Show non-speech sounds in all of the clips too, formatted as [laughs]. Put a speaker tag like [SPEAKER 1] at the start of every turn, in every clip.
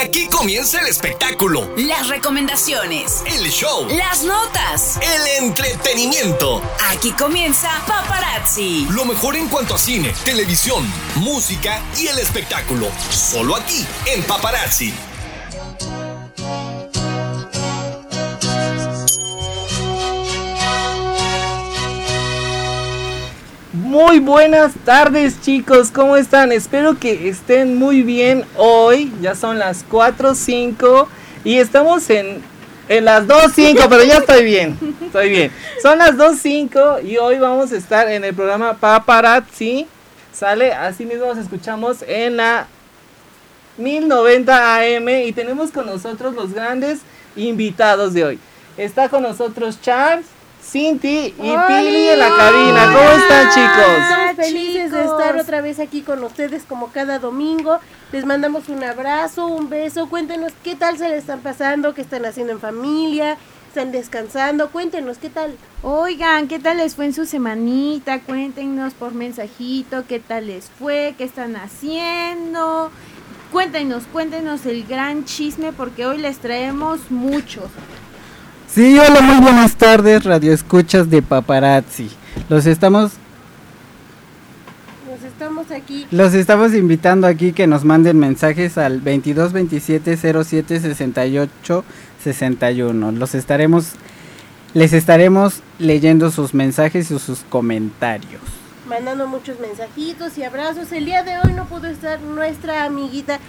[SPEAKER 1] Aquí comienza el espectáculo,
[SPEAKER 2] Las recomendaciones.
[SPEAKER 1] el show,
[SPEAKER 2] Las notas.
[SPEAKER 1] el entretenimiento.
[SPEAKER 2] Aquí comienza Paparazzi.
[SPEAKER 1] Lo mejor en cuanto a cine, televisión, música y el espectáculo. Solo aquí, en Paparazzi.
[SPEAKER 3] Muy buenas tardes chicos, ¿cómo están? Espero que estén muy bien hoy. Ya son las 4.05 y estamos en, en las 2.05, pero ya estoy bien, estoy bien. Son las 2.05 y hoy vamos a estar en el programa Paparazzi. Sale, así mismo nos escuchamos en la 1090 AM y tenemos con nosotros los grandes invitados de hoy. Está con nosotros Charles, Cinti y Pili en la cabina. ¿Cómo están chicos?
[SPEAKER 4] Estamos felices de
[SPEAKER 5] chicos.
[SPEAKER 4] estar otra vez aquí con ustedes como cada domingo. Les mandamos un abrazo, un beso. Cuéntenos qué tal se le están pasando, qué están haciendo en familia, están descansando. Cuéntenos qué tal.
[SPEAKER 5] Oigan, ¿qué tal les fue en su semanita? Cuéntenos por mensajito qué tal les fue, qué están haciendo. Cuéntenos, cuéntenos el gran chisme porque hoy les traemos muchos.
[SPEAKER 6] Sí, hola, muy buenas tardes, radio escuchas de paparazzi. Los estamos,
[SPEAKER 4] Nos estamos aquí.
[SPEAKER 6] los estamos invitando aquí que nos manden mensajes al 22 27 07 68 61. Los estaremos, les estaremos leyendo sus mensajes y sus comentarios.
[SPEAKER 4] mandando muchos mensajitos y abrazos. El día de hoy no pudo estar nuestra amiguita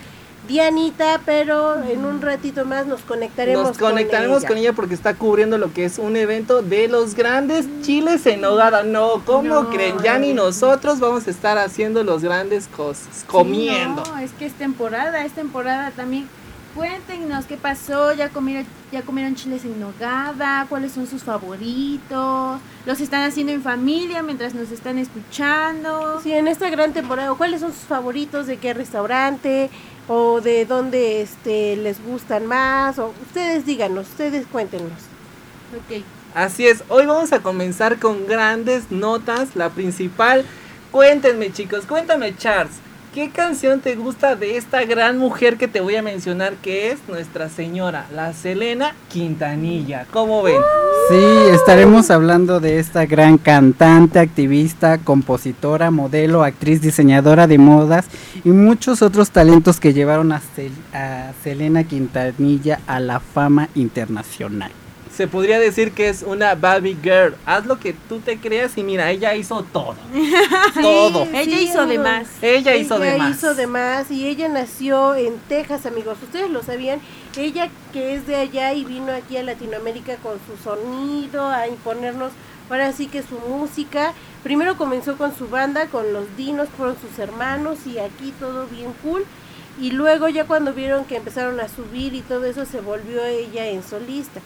[SPEAKER 4] Dianita, pero en un ratito más nos conectaremos.
[SPEAKER 3] Nos conectaremos con ella. porque está cubriendo lo que es un evento de los grandes chiles en nogada. No, ¿cómo
[SPEAKER 5] No.
[SPEAKER 3] creen? Ya ni nosotros vamos a estar haciendo las grandes cosas, comiendo.
[SPEAKER 5] Sí, no, es que es temporada, es temporada también. Cuéntenos qué pasó, ya comieron, ya comieron chiles en nogada, cuáles son sus favoritos, los están haciendo en familia mientras nos están escuchando.
[SPEAKER 4] Sí, en esta gran temporada, ¿cuáles son sus favoritos? ¿De qué restaurante? ¿O de dónde este, les gustan más? O ustedes díganos, ustedes cuéntenos.
[SPEAKER 5] Ok.
[SPEAKER 3] Así es, hoy vamos a comenzar con grandes notas. La principal, cuéntenme chicos, cuéntame Charles, ¿qué canción te gusta de esta gran mujer que te voy a mencionar que es nuestra señora, la Selena Quintanilla? ¿Cómo ven?
[SPEAKER 6] Sí, estaremos hablando de esta gran cantante, activista, compositora, modelo, actriz, diseñadora de modas y muchos otros talentos que llevaron a, a Selena Quintanilla a la fama internacional.
[SPEAKER 3] Se podría decir que es una baby girl. Haz lo que tú te creas y mira, ella hizo todo. [laughs] todo.
[SPEAKER 5] Ella hizo de más.
[SPEAKER 3] Ella hizo de más.
[SPEAKER 4] hizo de más y ella nació en Texas, amigos. Ustedes lo sabían. Ella que es de allá y vino aquí a Latinoamérica con su sonido a imponernos ahora sí que su música. Primero comenzó con su banda, con los Dinos, fueron sus hermanos y aquí todo bien cool. Y luego ya cuando vieron que empezaron a subir y todo eso se volvió ella en solista.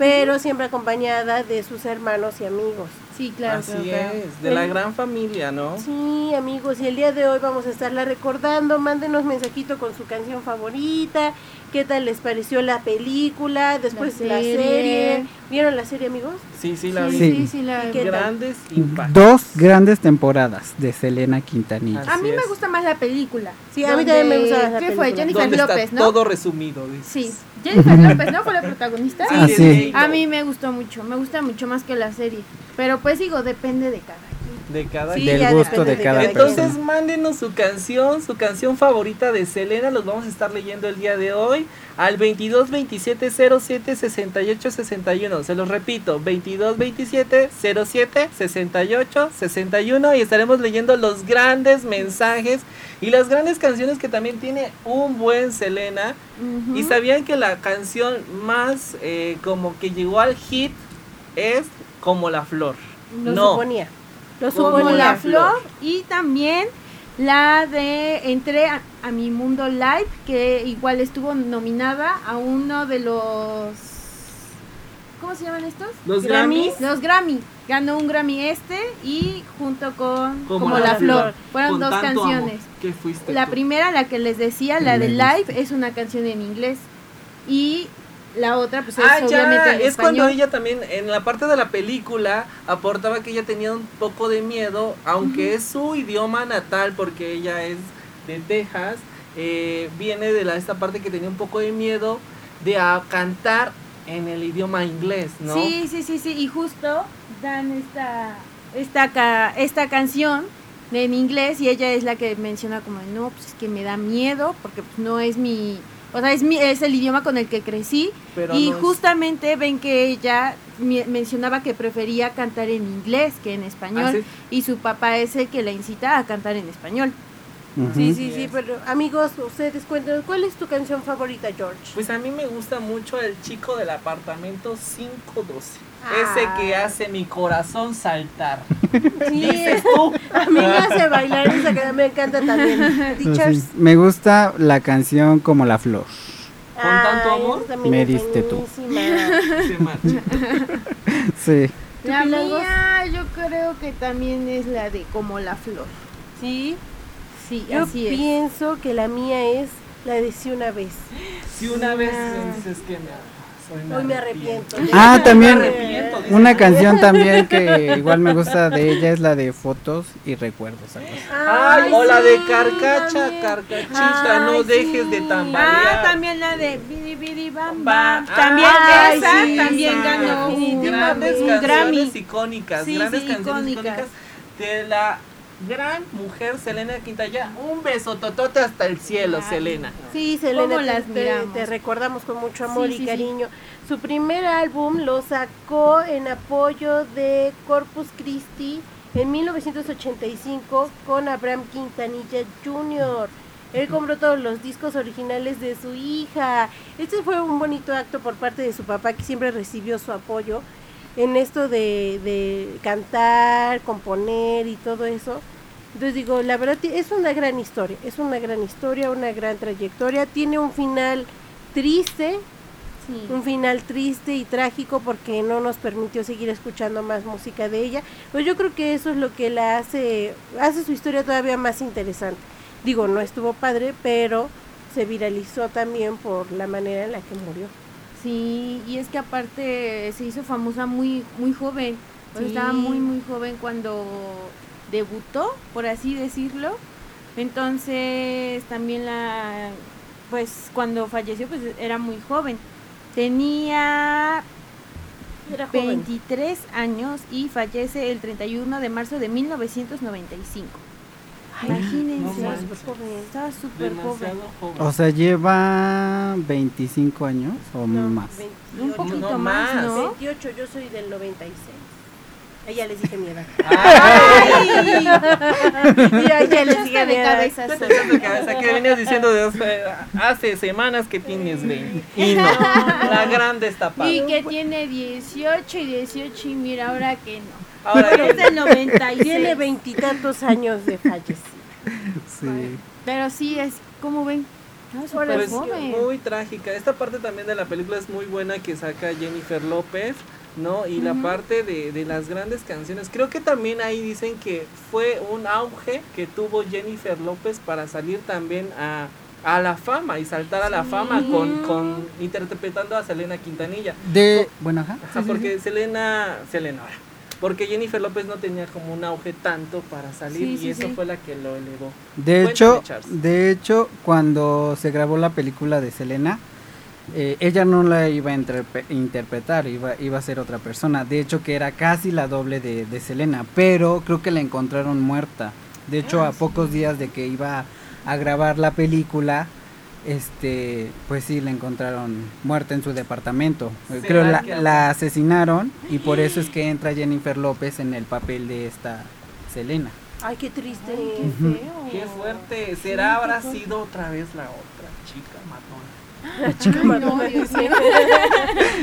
[SPEAKER 4] Pero siempre acompañada de sus hermanos y amigos.
[SPEAKER 5] Sí, claro.
[SPEAKER 3] Así
[SPEAKER 5] claro,
[SPEAKER 3] es, de la gran familia, ¿no?
[SPEAKER 4] Sí, amigos, y el día de hoy vamos a estarla recordando. Mándenos mensajito con su canción favorita. ¿Qué tal les pareció la película? Después
[SPEAKER 5] La
[SPEAKER 4] la serie. ¿Vieron la serie, amigos?
[SPEAKER 3] Sí, sí, la
[SPEAKER 5] Sí,
[SPEAKER 3] vi.
[SPEAKER 5] sí, sí, la
[SPEAKER 4] ¿Y qué tal?
[SPEAKER 3] Grandes impactos.
[SPEAKER 6] Dos grandes temporadas de Selena Quintanilla.
[SPEAKER 5] A mí me gusta más la película.
[SPEAKER 4] Sí, a mí también me gusta más la
[SPEAKER 5] ¿Qué fue? Jennifer López,
[SPEAKER 3] está
[SPEAKER 5] ¿no?
[SPEAKER 3] todo resumido. dices.
[SPEAKER 5] Sí. [laughs] Jennifer López, ¿no? Fue la protagonista.
[SPEAKER 3] Sí,
[SPEAKER 6] Ah, sí.
[SPEAKER 5] A mí me gustó mucho, me gusta mucho más que la serie. Pero pues digo, depende de cada.
[SPEAKER 3] De cada
[SPEAKER 4] Sí,
[SPEAKER 6] Del gusto
[SPEAKER 4] depende
[SPEAKER 6] de cada.
[SPEAKER 3] Entonces
[SPEAKER 6] persona.
[SPEAKER 3] mándenos su canción, su canción favorita de Selena, los vamos a estar leyendo el día de hoy al 22 27 07 68 61. Se los repito, 22 27 07 68 61 y estaremos leyendo los grandes mensajes y las grandes canciones que también tiene un buen Selena. Y sabían que la canción más eh, como que llegó al hit es como la flor.
[SPEAKER 4] Lo
[SPEAKER 3] no,
[SPEAKER 4] suponía. Lo
[SPEAKER 3] Como
[SPEAKER 5] como
[SPEAKER 4] suponía.
[SPEAKER 5] la
[SPEAKER 3] flor.
[SPEAKER 5] y también la de entré a, a mi mundo live que igual estuvo nominada a uno de los ¿cómo se llaman estos?
[SPEAKER 3] los Grammys.
[SPEAKER 5] Los Grammy. Ganó un Grammy este y junto con
[SPEAKER 3] Como
[SPEAKER 5] Como,
[SPEAKER 3] la
[SPEAKER 5] la, flor.
[SPEAKER 3] flor.
[SPEAKER 5] Fueron
[SPEAKER 3] Con
[SPEAKER 5] dos canciones.
[SPEAKER 3] que fuiste
[SPEAKER 5] La
[SPEAKER 3] tú.
[SPEAKER 5] primera, la que les decía, la de live, es una canción en inglés. Y la otra, pues es
[SPEAKER 3] Ah,
[SPEAKER 5] obviamente
[SPEAKER 3] ya,
[SPEAKER 5] en
[SPEAKER 3] es cuando ella también, en la parte de la película, aportaba que ella tenía un poco de miedo, aunque es su idioma natal, porque ella es de Texas, eh, viene de la, esta parte que tenía un poco de miedo de a cantar en el idioma inglés, ¿no?
[SPEAKER 5] Sí, sí, sí, sí, y justo dan esta, esta, ca- esta canción en inglés y ella es la que menciona como, no, pues es que me da miedo porque pues, no es mi, o sea, es, mi, es el idioma con el que crecí
[SPEAKER 3] Pero
[SPEAKER 5] y
[SPEAKER 3] no es-
[SPEAKER 5] justamente ven que ella mencionaba que prefería cantar en inglés que en español
[SPEAKER 3] es.
[SPEAKER 5] y su papá es el que la incita a cantar en español.
[SPEAKER 4] Sí, sí, sí, pero amigos, ustedes cuéntanos, ¿cuál es tu canción favorita, George?
[SPEAKER 3] Pues a mí me gusta mucho el chico del apartamento 512.
[SPEAKER 4] Ah.
[SPEAKER 3] Ese que hace mi corazón saltar. [laughs]
[SPEAKER 4] Sí,
[SPEAKER 3] Dices tú.
[SPEAKER 4] a mí me hace bailar esa que me encanta también. [laughs]
[SPEAKER 6] Entonces, me gusta la canción como la flor.
[SPEAKER 3] ¿Con tanto amor?
[SPEAKER 6] Me diste tú.
[SPEAKER 4] buenísima. [laughs]
[SPEAKER 3] Se marcha.
[SPEAKER 6] Sí.
[SPEAKER 5] La mía yo creo que también es la de como la flor.
[SPEAKER 4] Sí,
[SPEAKER 5] Sí,
[SPEAKER 4] yo
[SPEAKER 5] así es.
[SPEAKER 4] pienso que la mía es la de sí una vez.
[SPEAKER 3] Si una vez dices que me soy
[SPEAKER 4] Hoy me arrepiento.
[SPEAKER 6] Ah, también
[SPEAKER 3] arrepiento,
[SPEAKER 6] una canción también que igual me gusta de ella es la de fotos y recuerdos.
[SPEAKER 3] Ay,
[SPEAKER 5] Ay,
[SPEAKER 3] o la de carcacha,
[SPEAKER 5] también.
[SPEAKER 3] carcachita, no dejes de tambalear.
[SPEAKER 5] Ah, también la de Bidi Bidi Bam Bam. También
[SPEAKER 3] Ay,
[SPEAKER 5] esa
[SPEAKER 3] sí,
[SPEAKER 5] también ganó un,
[SPEAKER 3] grandes
[SPEAKER 5] un
[SPEAKER 3] canciones
[SPEAKER 5] Grammy.
[SPEAKER 3] icónicas,
[SPEAKER 5] Sí,
[SPEAKER 3] grandes
[SPEAKER 5] sí,
[SPEAKER 3] canciones
[SPEAKER 5] icónicas.
[SPEAKER 3] icónicas de la gran mujer Selena Quintana. Un beso totote hasta el cielo,
[SPEAKER 5] Ay,
[SPEAKER 3] Selena.
[SPEAKER 4] Sí, Selena,
[SPEAKER 5] ¿Cómo
[SPEAKER 4] te-
[SPEAKER 5] las
[SPEAKER 4] te,
[SPEAKER 5] miramos?
[SPEAKER 4] te recordamos con mucho amor
[SPEAKER 5] Sí,
[SPEAKER 4] y
[SPEAKER 5] sí, sí.
[SPEAKER 4] cariño. Su primer álbum lo sacó en apoyo de Corpus Christi en 1985 con Abraham Quintanilla Jr. Él compró todos los discos originales de su hija. Este fue un bonito acto por parte de su papá que siempre recibió su apoyo en esto de, de cantar, componer y todo eso. Entonces digo, la verdad es una gran historia, es una gran historia, una gran trayectoria. Tiene un final triste,
[SPEAKER 5] Sí.
[SPEAKER 4] un final triste y trágico porque no nos permitió seguir escuchando más música de ella. Pues yo creo que eso es lo que la hace, hace su historia todavía más interesante. Digo, no estuvo padre, pero se viralizó también por la manera en la que murió.
[SPEAKER 5] Sí, y es que aparte se hizo famosa muy muy joven. O sea,
[SPEAKER 4] Sí.
[SPEAKER 5] Estaba muy muy joven cuando debutó, por así decirlo. Entonces también la pues cuando falleció pues era muy joven. Tenía
[SPEAKER 4] Era joven.
[SPEAKER 5] 23 años y fallece el 31 de marzo de 1995. Imagínense.
[SPEAKER 3] no.
[SPEAKER 5] Estaba súper joven.
[SPEAKER 3] Joven.
[SPEAKER 6] O sea, lleva 25 años o
[SPEAKER 4] No,
[SPEAKER 6] más.
[SPEAKER 4] 28.
[SPEAKER 5] Un poquito
[SPEAKER 3] No
[SPEAKER 5] más,
[SPEAKER 3] más.
[SPEAKER 5] ¿no?
[SPEAKER 4] 28, yo soy del 96. A ella les dije mi edad. [laughs]
[SPEAKER 5] ¡Ay! [laughs]
[SPEAKER 4] Mira, ya les dije mi
[SPEAKER 5] de
[SPEAKER 4] edad.
[SPEAKER 5] cabeza
[SPEAKER 3] ¿Qué te
[SPEAKER 5] sola.
[SPEAKER 3] echas de cabeza? Que venías diciendo de hace, hace semanas que tienes 20. Y no, la gran destapada.
[SPEAKER 5] Y que tiene 18 y 18 y mira ahora que no.
[SPEAKER 3] Ahora
[SPEAKER 5] Es del 96. [laughs]
[SPEAKER 4] Tiene veintitantos años de fallecido.
[SPEAKER 6] Sí.
[SPEAKER 5] Pero sí es, como ven? No,
[SPEAKER 3] pues,
[SPEAKER 5] joven.
[SPEAKER 3] muy trágica. Esta parte también de la película es muy buena que saca Jennifer López, ¿no? Y la parte de, de las grandes canciones. Creo que también ahí dicen que fue un auge que tuvo Jennifer López para salir también a, a la fama y saltar a la fama con, con interpretando a Selena Quintanilla.
[SPEAKER 6] De, bueno, ajá.
[SPEAKER 3] Ajá, porque Selena, Selena, ahora, porque Jennifer López no tenía como un auge tanto para salir
[SPEAKER 5] Sí,
[SPEAKER 3] y
[SPEAKER 5] sí,
[SPEAKER 3] eso
[SPEAKER 5] sí.
[SPEAKER 3] fue la que lo elevó.
[SPEAKER 6] De
[SPEAKER 3] Cuéntame,
[SPEAKER 6] hecho,
[SPEAKER 3] Charles.
[SPEAKER 6] de hecho, cuando se grabó la película de Selena, eh, ella no la iba a interpe- interpretar, iba, iba a ser otra persona. De hecho, que era casi la doble de, de Selena, pero creo que la encontraron muerta. De hecho, a pocos días de que iba a grabar la película, este, pues sí, la encontraron muerta en su departamento. Eh,
[SPEAKER 3] ¿Será
[SPEAKER 6] Creo la,
[SPEAKER 3] que-
[SPEAKER 6] la asesinaron y por eso es que entra Jennifer López en el papel de esta Selena.
[SPEAKER 4] Ay, qué triste.
[SPEAKER 5] Qué feo.
[SPEAKER 3] Qué fuerte. ¿Será habrá sido otra vez la otra chica matona?
[SPEAKER 4] La chica sí.
[SPEAKER 5] mío.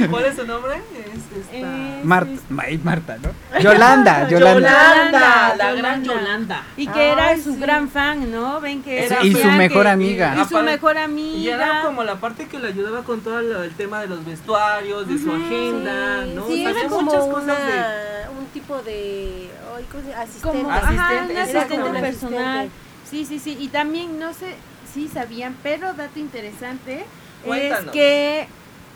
[SPEAKER 3] ¿Cuál es su nombre? Es esta.
[SPEAKER 5] Eh,
[SPEAKER 6] Marta, Ay, Marta, ¿no? Yolanda, [laughs] Yolanda.
[SPEAKER 3] Yolanda, la gran
[SPEAKER 5] Yolanda. Y que era
[SPEAKER 4] Ay,
[SPEAKER 5] su
[SPEAKER 4] sí.
[SPEAKER 5] gran fan, ¿no? Ven que
[SPEAKER 3] Era
[SPEAKER 6] y
[SPEAKER 3] su-
[SPEAKER 6] mejor
[SPEAKER 5] que-
[SPEAKER 6] amiga.
[SPEAKER 5] Y su mejor amiga.
[SPEAKER 3] Y era como la parte que le ayudaba con todo lo- el tema de los vestuarios, de su agenda,
[SPEAKER 4] Sí,
[SPEAKER 3] ¿no?
[SPEAKER 4] sí,
[SPEAKER 3] Sabía
[SPEAKER 4] era como
[SPEAKER 3] muchas cosas
[SPEAKER 4] una,
[SPEAKER 3] de.
[SPEAKER 4] un tipo de asistente.
[SPEAKER 5] como
[SPEAKER 3] Asistente,
[SPEAKER 5] ajá, un asistente
[SPEAKER 3] como
[SPEAKER 5] personal.
[SPEAKER 4] asistente.
[SPEAKER 5] Sí, sí, sí. Y también, no sé si sabían, pero dato interesante
[SPEAKER 3] Cuéntanos.
[SPEAKER 5] es que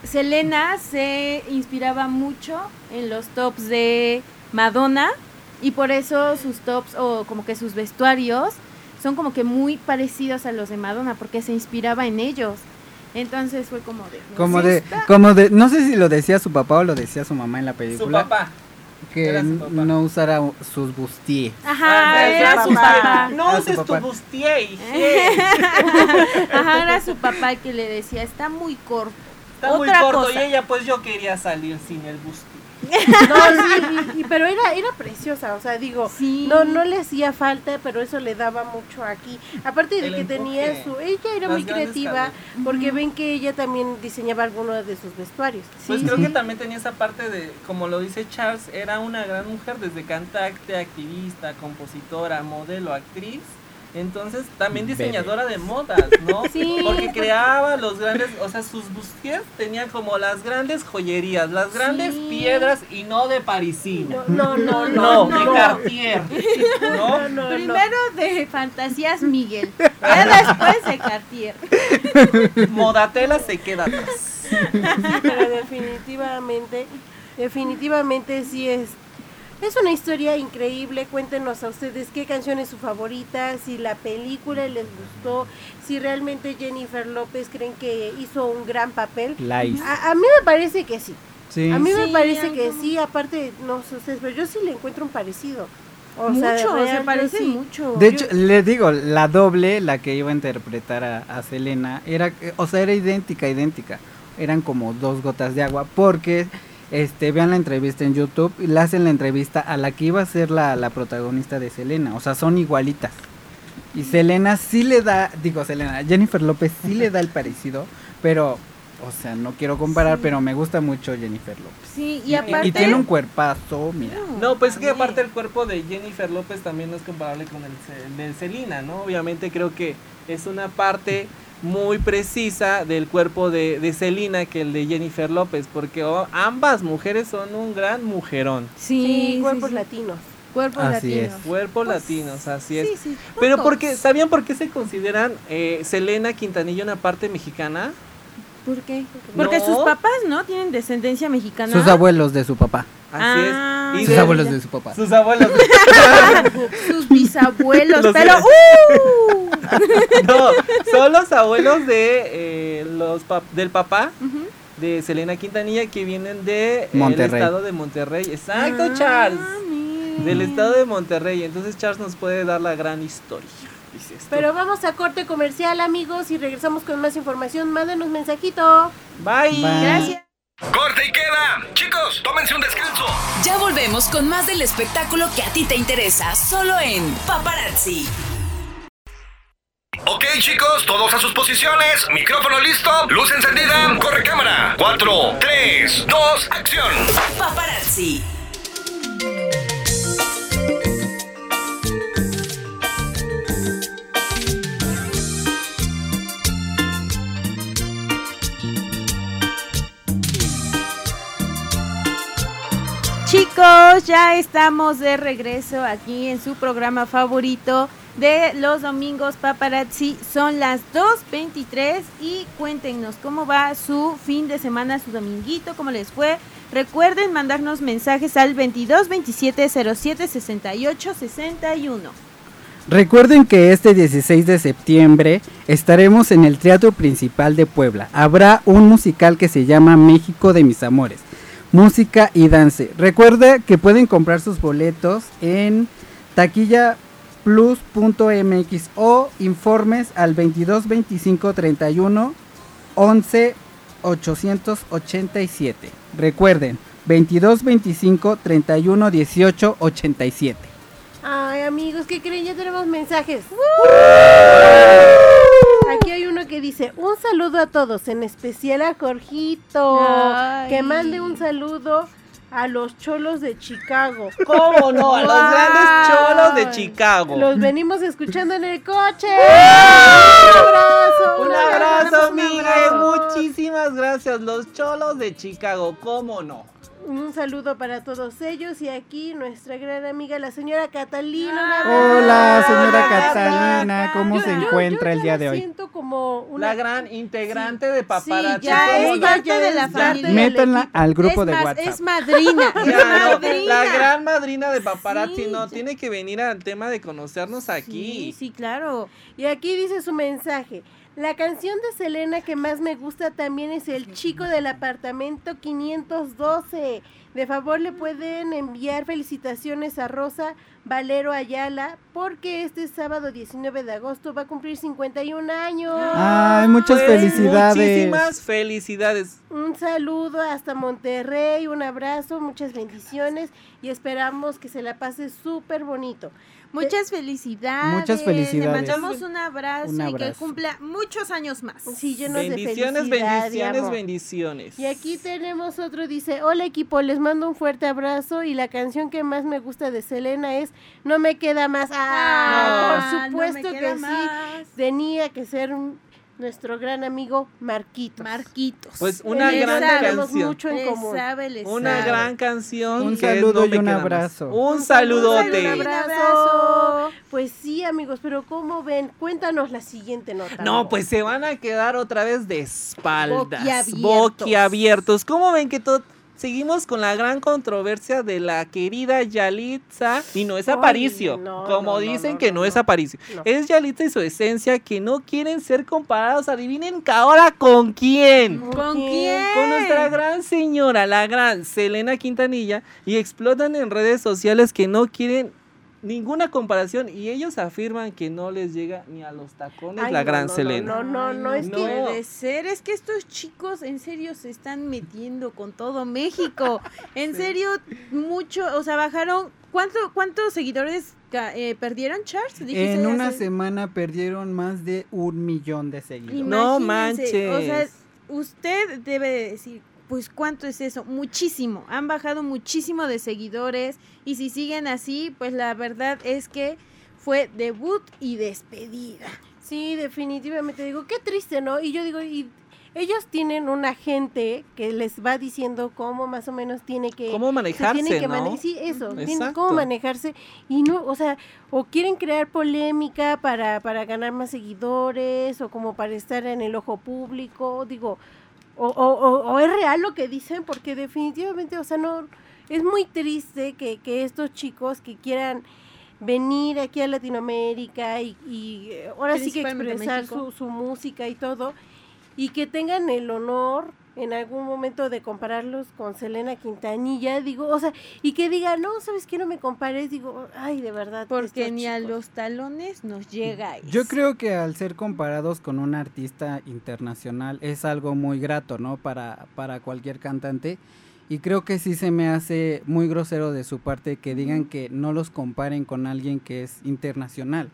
[SPEAKER 5] Selena se inspiraba mucho en los tops de Madonna y por eso sus tops o como que sus vestuarios son como que muy parecidos a los de Madonna porque se inspiraba en ellos. Entonces fue como de... ¿me
[SPEAKER 6] Como de, como de, no sé si lo decía su papá o lo decía su mamá en la
[SPEAKER 3] Su
[SPEAKER 6] película,
[SPEAKER 3] papá.
[SPEAKER 6] Que no usara sus bustiers.
[SPEAKER 5] Ajá,
[SPEAKER 3] Ah,
[SPEAKER 5] era
[SPEAKER 3] era
[SPEAKER 5] su papá.
[SPEAKER 3] No
[SPEAKER 6] su
[SPEAKER 3] uses tu bustier,
[SPEAKER 5] Eh. [laughs] Ajá, era su papá que le decía, está muy corto.
[SPEAKER 3] Está muy
[SPEAKER 5] Otra
[SPEAKER 3] corto
[SPEAKER 5] cosa.
[SPEAKER 3] y ella pues yo quería salir sin el bustier.
[SPEAKER 4] No, sí, y- y- pero era, era preciosa, o sea, digo,
[SPEAKER 5] Sí.
[SPEAKER 4] no, no le hacía falta, pero eso le daba mucho aquí. Aparte de
[SPEAKER 3] El
[SPEAKER 4] que tenía su, ella era muy creativa, porque ven que ella también diseñaba algunos de sus vestuarios.
[SPEAKER 3] Pues
[SPEAKER 5] Sí,
[SPEAKER 3] creo
[SPEAKER 5] sí.
[SPEAKER 3] que también tenía esa parte de, como lo dice Charles, era una gran mujer desde cantante, activista, compositora, modelo, actriz. Entonces también
[SPEAKER 6] Bebe.
[SPEAKER 3] diseñadora de modas, ¿no? [laughs]
[SPEAKER 4] Sí.
[SPEAKER 3] Porque creaba los grandes, o sea, sus bustiers tenían como las grandes joyerías, las grandes
[SPEAKER 5] Sí.
[SPEAKER 3] piedras y no de parisina.
[SPEAKER 4] No, no,
[SPEAKER 3] No, [laughs]
[SPEAKER 4] no,
[SPEAKER 3] de
[SPEAKER 4] no.
[SPEAKER 3] Cartier. ¿No? [laughs]
[SPEAKER 4] No, no, no.
[SPEAKER 5] Primero de Fantasías Miguel, ya después de Cartier.
[SPEAKER 3] Modatela se queda atrás.
[SPEAKER 4] Sí, pero definitivamente, definitivamente sí es. Es una historia increíble. Cuéntenos a ustedes qué canción es su favorita, si la película les gustó, si realmente Jennifer López creen que hizo un gran papel.
[SPEAKER 6] Lies.
[SPEAKER 4] A, a mí me parece que sí.
[SPEAKER 6] Sí.
[SPEAKER 4] A mí
[SPEAKER 5] Sí,
[SPEAKER 4] me parece que
[SPEAKER 5] como-
[SPEAKER 4] sí, aparte, no sé ustedes, pero yo sí le encuentro un parecido. O
[SPEAKER 5] mucho,
[SPEAKER 4] sea,
[SPEAKER 5] se
[SPEAKER 4] real, sí.
[SPEAKER 5] mucho.
[SPEAKER 6] De hecho, les digo, la doble, la que iba a interpretar a, a Selena, era, o sea, era idéntica, idéntica. Eran como dos gotas de agua, porque, este, vean la entrevista en YouTube, y le hacen la entrevista a la que iba a ser la, la protagonista de Selena, o sea, son igualitas. Y Selena sí le da, digo Selena, Jennifer López sí le da el parecido, pero, o sea, no quiero comparar, pero me gusta mucho Jennifer López.
[SPEAKER 5] Sí, y
[SPEAKER 6] Y,
[SPEAKER 5] aparte...
[SPEAKER 6] y tiene un cuerpazo, mira.
[SPEAKER 3] No, pues que aparte el cuerpo de Jennifer López también no es comparable con el de Selena, ¿no? Obviamente creo que es una parte muy precisa del cuerpo de, de Selena que el de Jennifer López, porque oh, ambas mujeres son un gran mujerón.
[SPEAKER 5] Sí,
[SPEAKER 4] cuerpos
[SPEAKER 5] sí.
[SPEAKER 4] latinos.
[SPEAKER 5] Cuerpos
[SPEAKER 6] Así
[SPEAKER 5] latinos.
[SPEAKER 3] Cuerpos
[SPEAKER 5] Pues,
[SPEAKER 3] latinos, así es.
[SPEAKER 5] Sí, sí.
[SPEAKER 3] Pero porque, ¿sabían por qué se consideran eh, Selena Quintanilla una parte mexicana?
[SPEAKER 5] ¿Por qué? Porque
[SPEAKER 3] No.
[SPEAKER 5] sus papás, ¿no? Tienen descendencia mexicana.
[SPEAKER 6] Sus abuelos de su papá.
[SPEAKER 3] Así
[SPEAKER 5] Ah.
[SPEAKER 3] es. Y
[SPEAKER 6] Sus
[SPEAKER 3] de-
[SPEAKER 6] abuelos de su papá.
[SPEAKER 3] Sus abuelos. [laughs]
[SPEAKER 5] Sus bisabuelos.
[SPEAKER 3] Los
[SPEAKER 5] pero, ¡uh!
[SPEAKER 3] no, son los abuelos de eh, los pap- del papá de Selena Quintanilla que vienen de eh,
[SPEAKER 6] Monterrey.
[SPEAKER 3] el estado de Monterrey. Exacto,
[SPEAKER 5] Ah,
[SPEAKER 3] Charles. Del estado de Monterrey. Entonces Charles nos puede dar la gran historia. Dice esto.
[SPEAKER 4] Pero vamos a corte comercial, amigos, y regresamos con más información. Mándenos mensajito.
[SPEAKER 3] Bye.
[SPEAKER 6] Bye.
[SPEAKER 5] Gracias.
[SPEAKER 1] Corte y queda. Chicos, tómense un descanso.
[SPEAKER 2] Ya volvemos con más del espectáculo que a ti te interesa, solo en Paparazzi.
[SPEAKER 1] Ok, chicos, todos a sus posiciones. Micrófono listo. Luz encendida. Corre cámara. 4, 3, 2, acción.
[SPEAKER 2] Paparazzi.
[SPEAKER 5] Chicos, ya estamos de regreso aquí en su programa favorito de los domingos paparazzi. Son las 2.23 y cuéntenos cómo va su fin de semana, su dominguito, cómo les fue. Recuerden mandarnos mensajes al 22 27 07 68 61.
[SPEAKER 6] Recuerden que este 16 de septiembre estaremos en el Teatro Principal de Puebla. Habrá un musical que se llama México de mis amores. Música y dance. Recuerda que pueden comprar sus boletos en taquillaplus.mx o informes al 22 25 31 11 887. Recuerden, 22 25 31 18 87.
[SPEAKER 4] Ay, amigos, ¿qué creen? Ya tenemos mensajes. Dice, un saludo a todos, en especial a Jorgito.
[SPEAKER 5] Ay.
[SPEAKER 4] Que mande un saludo a los cholos de Chicago. [laughs]
[SPEAKER 3] ¿Cómo no? A los grandes cholos de Chicago.
[SPEAKER 4] Los venimos escuchando en el coche. Un abrazo.
[SPEAKER 3] Un abrazo, Miguel.
[SPEAKER 4] abrazo.
[SPEAKER 3] Muchísimas Muchísimas gracias, los cholos de Chicago, cómo no.
[SPEAKER 4] Un saludo para todos ellos y aquí nuestra gran amiga la señora Catalina.
[SPEAKER 5] Ah,
[SPEAKER 6] Hola, señora
[SPEAKER 3] Hola,
[SPEAKER 6] Catalina, ¿cómo
[SPEAKER 4] Yo-
[SPEAKER 6] se
[SPEAKER 4] yo-
[SPEAKER 6] encuentra
[SPEAKER 4] yo
[SPEAKER 6] el
[SPEAKER 4] ya
[SPEAKER 6] día de hoy?
[SPEAKER 4] siento como una
[SPEAKER 3] La gran integrante de Paparazzi.
[SPEAKER 5] ya
[SPEAKER 3] ¿cómo
[SPEAKER 5] es
[SPEAKER 3] no?
[SPEAKER 5] parte
[SPEAKER 4] ya
[SPEAKER 5] de la familia.
[SPEAKER 6] Métanla al grupo
[SPEAKER 5] es
[SPEAKER 6] de
[SPEAKER 5] más,
[SPEAKER 6] WhatsApp.
[SPEAKER 5] es madrina. [laughs] es
[SPEAKER 3] Ya,
[SPEAKER 5] madrina.
[SPEAKER 3] la gran madrina de paparazzi,
[SPEAKER 5] Sí,
[SPEAKER 3] no,
[SPEAKER 5] ya.
[SPEAKER 3] tiene que venir al tema de conocernos aquí.
[SPEAKER 5] Sí, sí, claro.
[SPEAKER 4] Y aquí dice su mensaje. La canción de Selena que más me gusta también es El chico del apartamento 512. De favor le pueden enviar felicitaciones a Rosa Valero Ayala porque este sábado 19 de agosto va a cumplir 51 años.
[SPEAKER 6] Ay, muchas
[SPEAKER 3] Pues,
[SPEAKER 6] felicidades.
[SPEAKER 3] Muchísimas felicidades.
[SPEAKER 4] Un saludo hasta Monterrey, un abrazo, muchas bendiciones y esperamos que se la pase súper bonito.
[SPEAKER 5] Muchas felicidades.
[SPEAKER 6] Muchas felicidades.
[SPEAKER 5] Le mandamos un abrazo,
[SPEAKER 6] Un
[SPEAKER 5] y que cumpla muchos años más.
[SPEAKER 4] Sí, llenos de
[SPEAKER 3] Bendiciones,
[SPEAKER 4] felicidad y
[SPEAKER 3] bendiciones,
[SPEAKER 4] amor.
[SPEAKER 3] bendiciones.
[SPEAKER 4] Y aquí tenemos otro, dice, hola equipo, les mando un fuerte abrazo y la canción que más me gusta de Selena es No me queda más. Ah,
[SPEAKER 5] Ah,
[SPEAKER 4] por
[SPEAKER 5] no
[SPEAKER 4] supuesto
[SPEAKER 5] me queda
[SPEAKER 4] que
[SPEAKER 5] más.
[SPEAKER 4] sí, tenía que ser un- nuestro gran amigo Marquitos.
[SPEAKER 5] Marquitos.
[SPEAKER 3] Pues una gran canción.
[SPEAKER 4] mucho en común.
[SPEAKER 5] sabe,
[SPEAKER 3] Una
[SPEAKER 5] sabe.
[SPEAKER 3] gran canción.
[SPEAKER 6] Un saludo
[SPEAKER 3] No
[SPEAKER 6] y un abrazo.
[SPEAKER 3] Un
[SPEAKER 4] Un
[SPEAKER 3] saludote.
[SPEAKER 4] saludo, un abrazo. Pues sí, amigos, pero ¿cómo ven? Cuéntanos la siguiente nota.
[SPEAKER 3] No, pues se van a quedar otra vez de espaldas.
[SPEAKER 5] Boquiabiertos.
[SPEAKER 3] Boquiabiertos. ¿Cómo ven que todo... Seguimos con la gran controversia de la querida Yalitza. Y no es
[SPEAKER 4] Ay,
[SPEAKER 3] Aparicio.
[SPEAKER 4] no,
[SPEAKER 3] como
[SPEAKER 4] no,
[SPEAKER 3] dicen
[SPEAKER 4] no,
[SPEAKER 3] que
[SPEAKER 4] no,
[SPEAKER 3] es. Aparicio. Es Yalitza y su esencia que no quieren ser comparados. Adivinen que ahora con quién.
[SPEAKER 5] ¿Con quién?
[SPEAKER 3] Con nuestra gran señora, la gran Selena Quintanilla, y explotan en redes sociales que no quieren ninguna comparación y ellos afirman que no les llega ni a los tacones
[SPEAKER 4] Ay,
[SPEAKER 3] la
[SPEAKER 4] no,
[SPEAKER 3] gran
[SPEAKER 4] no,
[SPEAKER 3] Selena.
[SPEAKER 4] No, no, no, es
[SPEAKER 3] no.
[SPEAKER 4] que...
[SPEAKER 5] puede ser, es que estos chicos en serio se están metiendo con todo México. En serio, mucho, o sea, bajaron. ¿Cuánto, ¿Cuántos seguidores ca- eh, perdieron, Charles? Dijiste
[SPEAKER 6] En una
[SPEAKER 5] hace-
[SPEAKER 6] semana perdieron más de un millón de seguidores.
[SPEAKER 3] No
[SPEAKER 5] Imagínense, O sea,
[SPEAKER 3] manches.
[SPEAKER 5] usted debe de decir, pues cuánto es eso, muchísimo. Han bajado muchísimo de seguidores y si siguen así, pues la verdad es que fue debut y despedida.
[SPEAKER 4] Sí, definitivamente. Digo, qué triste, ¿no? Y yo digo, y ellos tienen un agente que les va diciendo cómo más o menos tiene que...
[SPEAKER 3] ¿Cómo
[SPEAKER 4] se
[SPEAKER 3] manejarse,
[SPEAKER 4] tienen que
[SPEAKER 3] no?
[SPEAKER 4] mane- sí, eso, tienen cómo manejarse y no, o sea, o quieren crear polémica para, para ganar más seguidores o como para estar en el ojo público, digo, o, o, o- es real lo que dicen porque definitivamente, o sea, no, es muy triste que, que estos chicos que quieran venir aquí a Latinoamérica y, y, eh, ahora sí que expresar su, su música y todo, y que tengan el honor en algún momento de compararlos con Selena Quintanilla, digo, o sea, y que digan, no, ¿sabes qué? No me compares, digo, ay, de verdad.
[SPEAKER 5] Porque ni a los talones nos llega
[SPEAKER 6] Yo
[SPEAKER 5] eso.
[SPEAKER 6] creo que al ser comparados con un artista internacional es algo muy grato, ¿no? Para, para cualquier cantante. Y creo que sí se me hace muy grosero de su parte que digan que no los comparen con alguien que es internacional.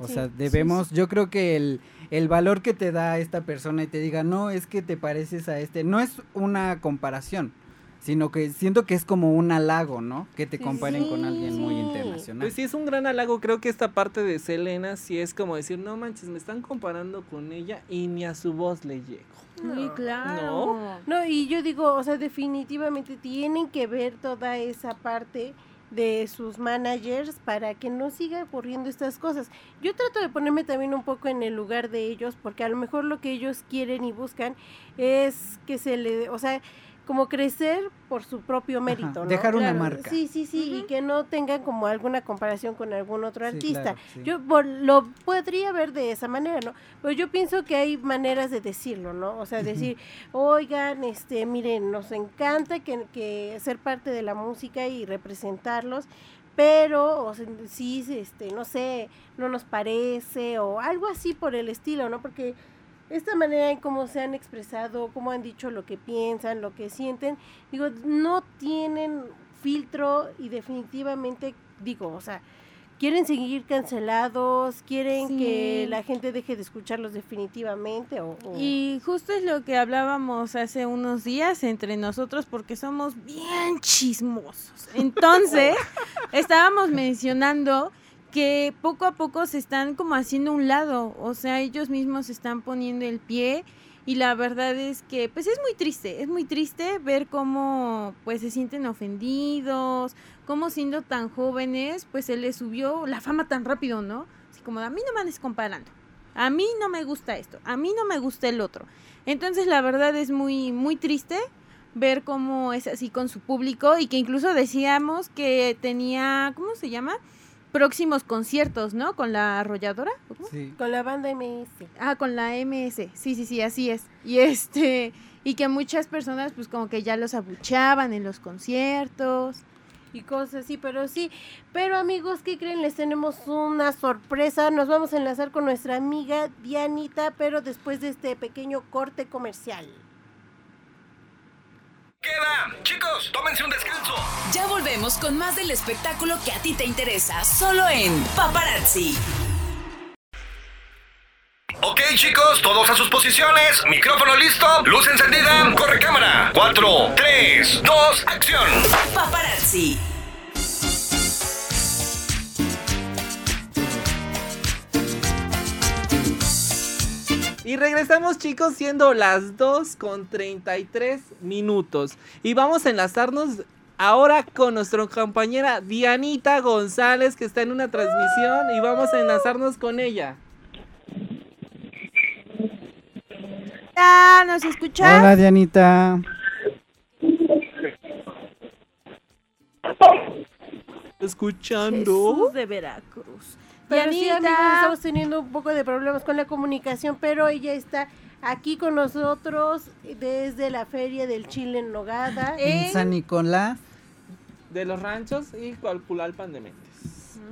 [SPEAKER 6] O
[SPEAKER 4] Sí,
[SPEAKER 6] sea,
[SPEAKER 4] sí,
[SPEAKER 6] debemos, yo creo que el, el valor que te da esta persona y te diga, no, es que te pareces a este, no es una comparación, sino que siento que es como un halago, ¿no? Que te
[SPEAKER 4] Sí,
[SPEAKER 6] comparen con alguien muy internacional.
[SPEAKER 3] Pues sí, es un gran halago. Creo que esta parte de Selena sí es como decir, no manches, me están comparando con ella y ni a su voz le llego.
[SPEAKER 5] Sí, claro.
[SPEAKER 4] No, y yo digo, o sea, definitivamente tienen que ver toda esa parte de sus managers para que no siga ocurriendo estas cosas. Yo trato de ponerme también un poco en el lugar de ellos porque a lo mejor lo que ellos quieren y buscan es que se le, o sea, como crecer por su propio mérito, ¿no?
[SPEAKER 6] dejar una
[SPEAKER 4] Claro,
[SPEAKER 6] marca.
[SPEAKER 4] Sí, sí, sí, y que no tengan como alguna comparación con algún otro
[SPEAKER 6] Sí,
[SPEAKER 4] artista.
[SPEAKER 6] claro, sí.
[SPEAKER 4] Yo por- lo podría ver de esa manera, ¿no? Pero yo pienso que hay maneras de decirlo, ¿no? O sea, decir, oigan, este, miren, nos encanta que, que ser parte de la música y representarlos, pero, o sea, sí, este, no sé, no nos parece, o algo así por el estilo, ¿no? Porque esta manera en cómo se han expresado, cómo han dicho lo que piensan, lo que sienten, digo, no tienen filtro y definitivamente, digo, o sea, quieren seguir cancelados, quieren
[SPEAKER 5] Sí.
[SPEAKER 4] que la gente deje de escucharlos definitivamente o, o-
[SPEAKER 5] Y justo es lo que hablábamos hace unos días entre nosotros porque somos bien chismosos. Entonces, [laughs] estábamos mencionando que poco a poco se están como haciendo un lado, o sea, ellos mismos están poniendo el pie y la verdad es que pues es muy triste, es muy triste ver cómo pues se sienten ofendidos, cómo siendo tan jóvenes pues se les subió la fama tan rápido, ¿no? Así como a mí no me andes comparando. A mí no me gusta esto, a mí no me gusta el otro. Entonces la verdad es muy muy triste ver cómo es así con su público y que incluso decíamos que tenía, ¿cómo se llama? Próximos conciertos, ¿no? Con la arrolladora.
[SPEAKER 6] Sí.
[SPEAKER 4] Con la banda MS.
[SPEAKER 5] Ah, con la MS. Sí, sí, sí, así es. Y este, y que muchas personas pues como que ya los abuchaban en los conciertos.
[SPEAKER 4] y cosas así, pero sí. Pero amigos, ¿qué creen? Les tenemos una sorpresa. Nos vamos a enlazar con nuestra amiga Dianita, pero después de este pequeño corte comercial.
[SPEAKER 1] Queda. Chicos, tómense un descanso.
[SPEAKER 2] Ya volvemos con más del espectáculo que a ti te interesa, solo en Paparazzi.
[SPEAKER 1] Ok, chicos, todos a sus posiciones. Micrófono listo, luz encendida, corre cámara. 4, 3, 2, acción.
[SPEAKER 2] Paparazzi.
[SPEAKER 3] Y regresamos chicos siendo las 2 con 33 minutos. Y vamos a enlazarnos ahora con nuestra compañera Dianita González que está en una transmisión y vamos a enlazarnos con ella.
[SPEAKER 5] Ah, ¿nos escuchas?
[SPEAKER 6] Hola Dianita.
[SPEAKER 3] Escuchando.
[SPEAKER 5] Jesús de Veracruz.
[SPEAKER 4] Pero sí,
[SPEAKER 5] Dianita.
[SPEAKER 4] amigos, estamos teniendo un poco de problemas con la comunicación, pero ella está aquí con nosotros desde la Feria del Chile en Nogada.
[SPEAKER 6] En San Nicolás.
[SPEAKER 3] De los ranchos y Calpulalpan de Mentes.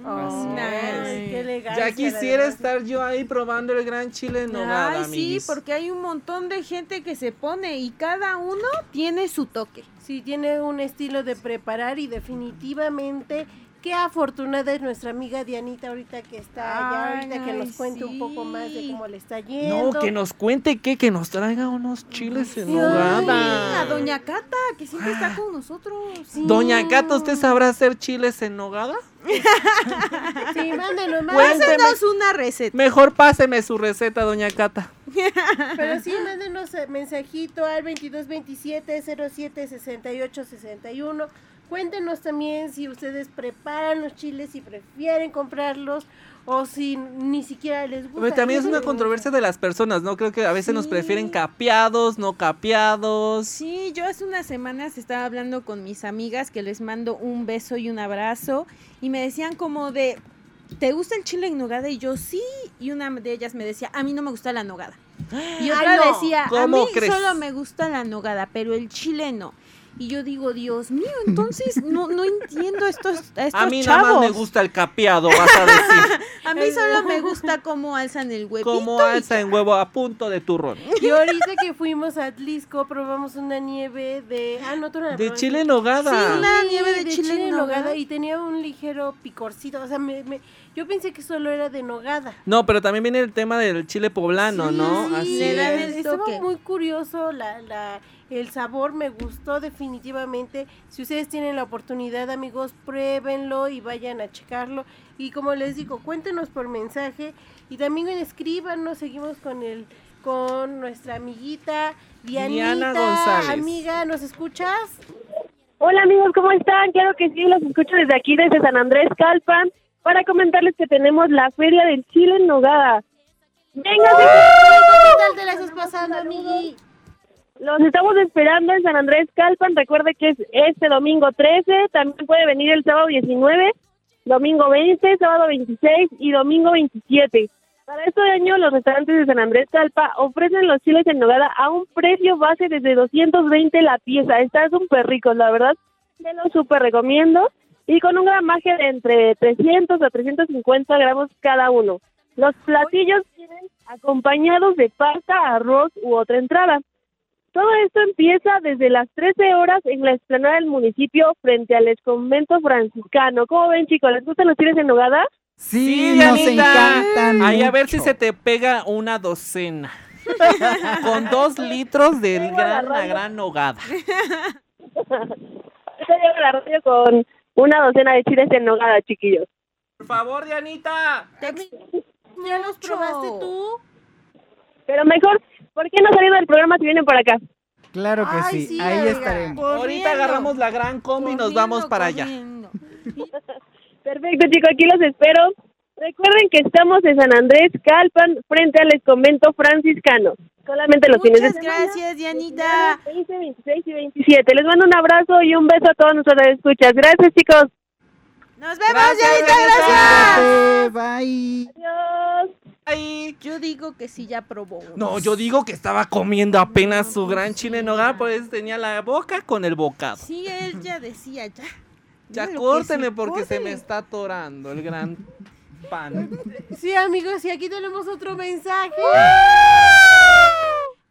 [SPEAKER 4] Oh,
[SPEAKER 5] nice.
[SPEAKER 4] qué elegancia,
[SPEAKER 3] Ya quisiera estar yo ahí probando el gran chile en nogada,
[SPEAKER 5] Ay, sí, porque hay un montón de gente que se pone y cada uno tiene su toque.
[SPEAKER 4] Sí, tiene un estilo de preparar y definitivamente qué afortunada es nuestra amiga Dianita ahorita que está allá,
[SPEAKER 5] Ay,
[SPEAKER 4] ahorita que nos cuente un poco más de cómo le está yendo.
[SPEAKER 3] No, que nos cuente qué, que nos traiga unos chiles en
[SPEAKER 4] Sí,
[SPEAKER 3] nogada.
[SPEAKER 5] a Doña Cata, que siempre está con nosotros.
[SPEAKER 4] Sí.
[SPEAKER 3] Doña Cata, ¿usted sabrá hacer chiles en nogada? [laughs]
[SPEAKER 4] Sí, mándenos.
[SPEAKER 5] Pásenos una receta.
[SPEAKER 3] Mejor páseme su receta, Doña Cata.
[SPEAKER 4] Pero sí, mándenos eh, mensajito al 2227 07 68 61. Cuéntenos también si ustedes preparan los chiles, si prefieren comprarlos o si ni siquiera les gusta.
[SPEAKER 3] Pero también es una controversia de las personas, ¿no? Creo que a veces nos prefieren capeados, no capeados.
[SPEAKER 5] Sí, yo hace unas semanas estaba hablando con mis amigas que les mando un beso y un abrazo y me decían como de, ¿te gusta el chile en nogada? Y yo sí, y una de ellas me decía, a mí no me gusta la nogada. Y [gasps] otra
[SPEAKER 4] no.
[SPEAKER 5] decía, a
[SPEAKER 3] ¿Cómo
[SPEAKER 5] mí
[SPEAKER 3] crees?
[SPEAKER 5] solo me gusta la nogada, pero el chile no. Y yo digo, Dios mío, entonces no, no entiendo estos, a estos
[SPEAKER 3] A mí
[SPEAKER 5] chavos.
[SPEAKER 3] nada más me gusta el capeado, vas a decir. [laughs]
[SPEAKER 5] A mí solo me gusta cómo alzan el huevito.
[SPEAKER 3] Como
[SPEAKER 5] y
[SPEAKER 3] alza en huevo a punto de turrón.
[SPEAKER 4] Y ahorita que fuimos a Atlisco probamos una nieve de... Ah, no, tú no la
[SPEAKER 3] De chile en nogada.
[SPEAKER 5] Sí, una
[SPEAKER 4] Sí,
[SPEAKER 5] nieve de chile en nogada.
[SPEAKER 4] y tenía un ligero picorcito. O sea, me, me- yo pensé que solo era de nogada.
[SPEAKER 3] No, pero también viene el tema del chile poblano, ¿no?
[SPEAKER 5] sí,
[SPEAKER 3] Así
[SPEAKER 5] le dan
[SPEAKER 3] es.
[SPEAKER 5] el
[SPEAKER 4] Estaba
[SPEAKER 5] toque.
[SPEAKER 4] muy curioso la, la, el sabor, me gustó definitivamente. Si ustedes tienen la oportunidad, amigos, pruébenlo y vayan a checarlo. Y como les digo, cuéntenos por mensaje y también escríbanos. Seguimos con el con nuestra amiguita Dianita.
[SPEAKER 3] Diana González.
[SPEAKER 4] Amiga, ¿nos escuchas?
[SPEAKER 7] Hola amigos, ¿cómo están? Claro que sí, los escucho desde aquí, desde San Andrés Calpan, para comentarles que tenemos la Feria del Chile en Nogada. ¡Vengan!
[SPEAKER 4] ¿Qué tal te la estás pasando, amigui?
[SPEAKER 7] Los estamos esperando en San Andrés Calpan. Recuerde que es este domingo 13, también puede venir el sábado 19, domingo 20, sábado 26 y domingo 27. Para este año, los restaurantes de San Andrés Calpa ofrecen los chiles en nogada a un precio base desde 220 la pieza. Están súper ricos, la verdad. Te los súper recomiendo. Y con un gramaje de entre 300 a 350 gramos cada uno. Los platillos vienen acompañados de pasta, arroz u otra entrada. Todo esto empieza desde las 13 horas en la explanada del municipio frente al ex convento franciscano. ¿Cómo ven, chicos? ¿Les gustan los chiles en nogada?
[SPEAKER 6] Sí,
[SPEAKER 3] Sí,
[SPEAKER 6] nos encantan.
[SPEAKER 3] Ahí a ver si se te pega una docena. [laughs] Con dos litros de
[SPEAKER 7] Tengo
[SPEAKER 3] gran,
[SPEAKER 7] la
[SPEAKER 3] gran nogada. [laughs]
[SPEAKER 7] Yo llevo la radio con una docena de chiles en nogada, chiquillos.
[SPEAKER 3] Por favor, Dianita.
[SPEAKER 4] ¿Ya los probaste tú?
[SPEAKER 7] Pero mejor, ¿Por qué no saliendo del programa si vienen por acá?
[SPEAKER 6] Claro que
[SPEAKER 4] Ay,
[SPEAKER 6] sí,
[SPEAKER 4] sí,
[SPEAKER 6] ahí
[SPEAKER 4] oiga.
[SPEAKER 6] estaremos.
[SPEAKER 3] Ahorita agarramos la gran combi y nos vamos para allá.
[SPEAKER 5] corriendo. [laughs]
[SPEAKER 7] Perfecto, chicos, aquí los espero. Recuerden que estamos en San Andrés, Calpan, frente al convento franciscano. Solamente los fines de
[SPEAKER 5] Muchas
[SPEAKER 7] semana.
[SPEAKER 5] gracias, Dianita.
[SPEAKER 7] 20, 26 y 27. Les mando un abrazo y un beso a todos nuestros escuchas. Gracias, chicos.
[SPEAKER 5] Nos vemos,
[SPEAKER 3] Gracias,
[SPEAKER 5] Dianita,
[SPEAKER 3] Dianita.
[SPEAKER 5] gracias.
[SPEAKER 6] Bye.
[SPEAKER 7] Adiós.
[SPEAKER 5] Yo digo que sí ya probó.
[SPEAKER 3] No, yo digo que estaba comiendo apenas su gran chile en nogada, pues tenía la boca con el bocado.
[SPEAKER 5] Sí, él ya decía, ya.
[SPEAKER 3] Ya córtenle porque se me está atorando el gran pan.
[SPEAKER 4] Sí, amigos, y aquí tenemos otro mensaje.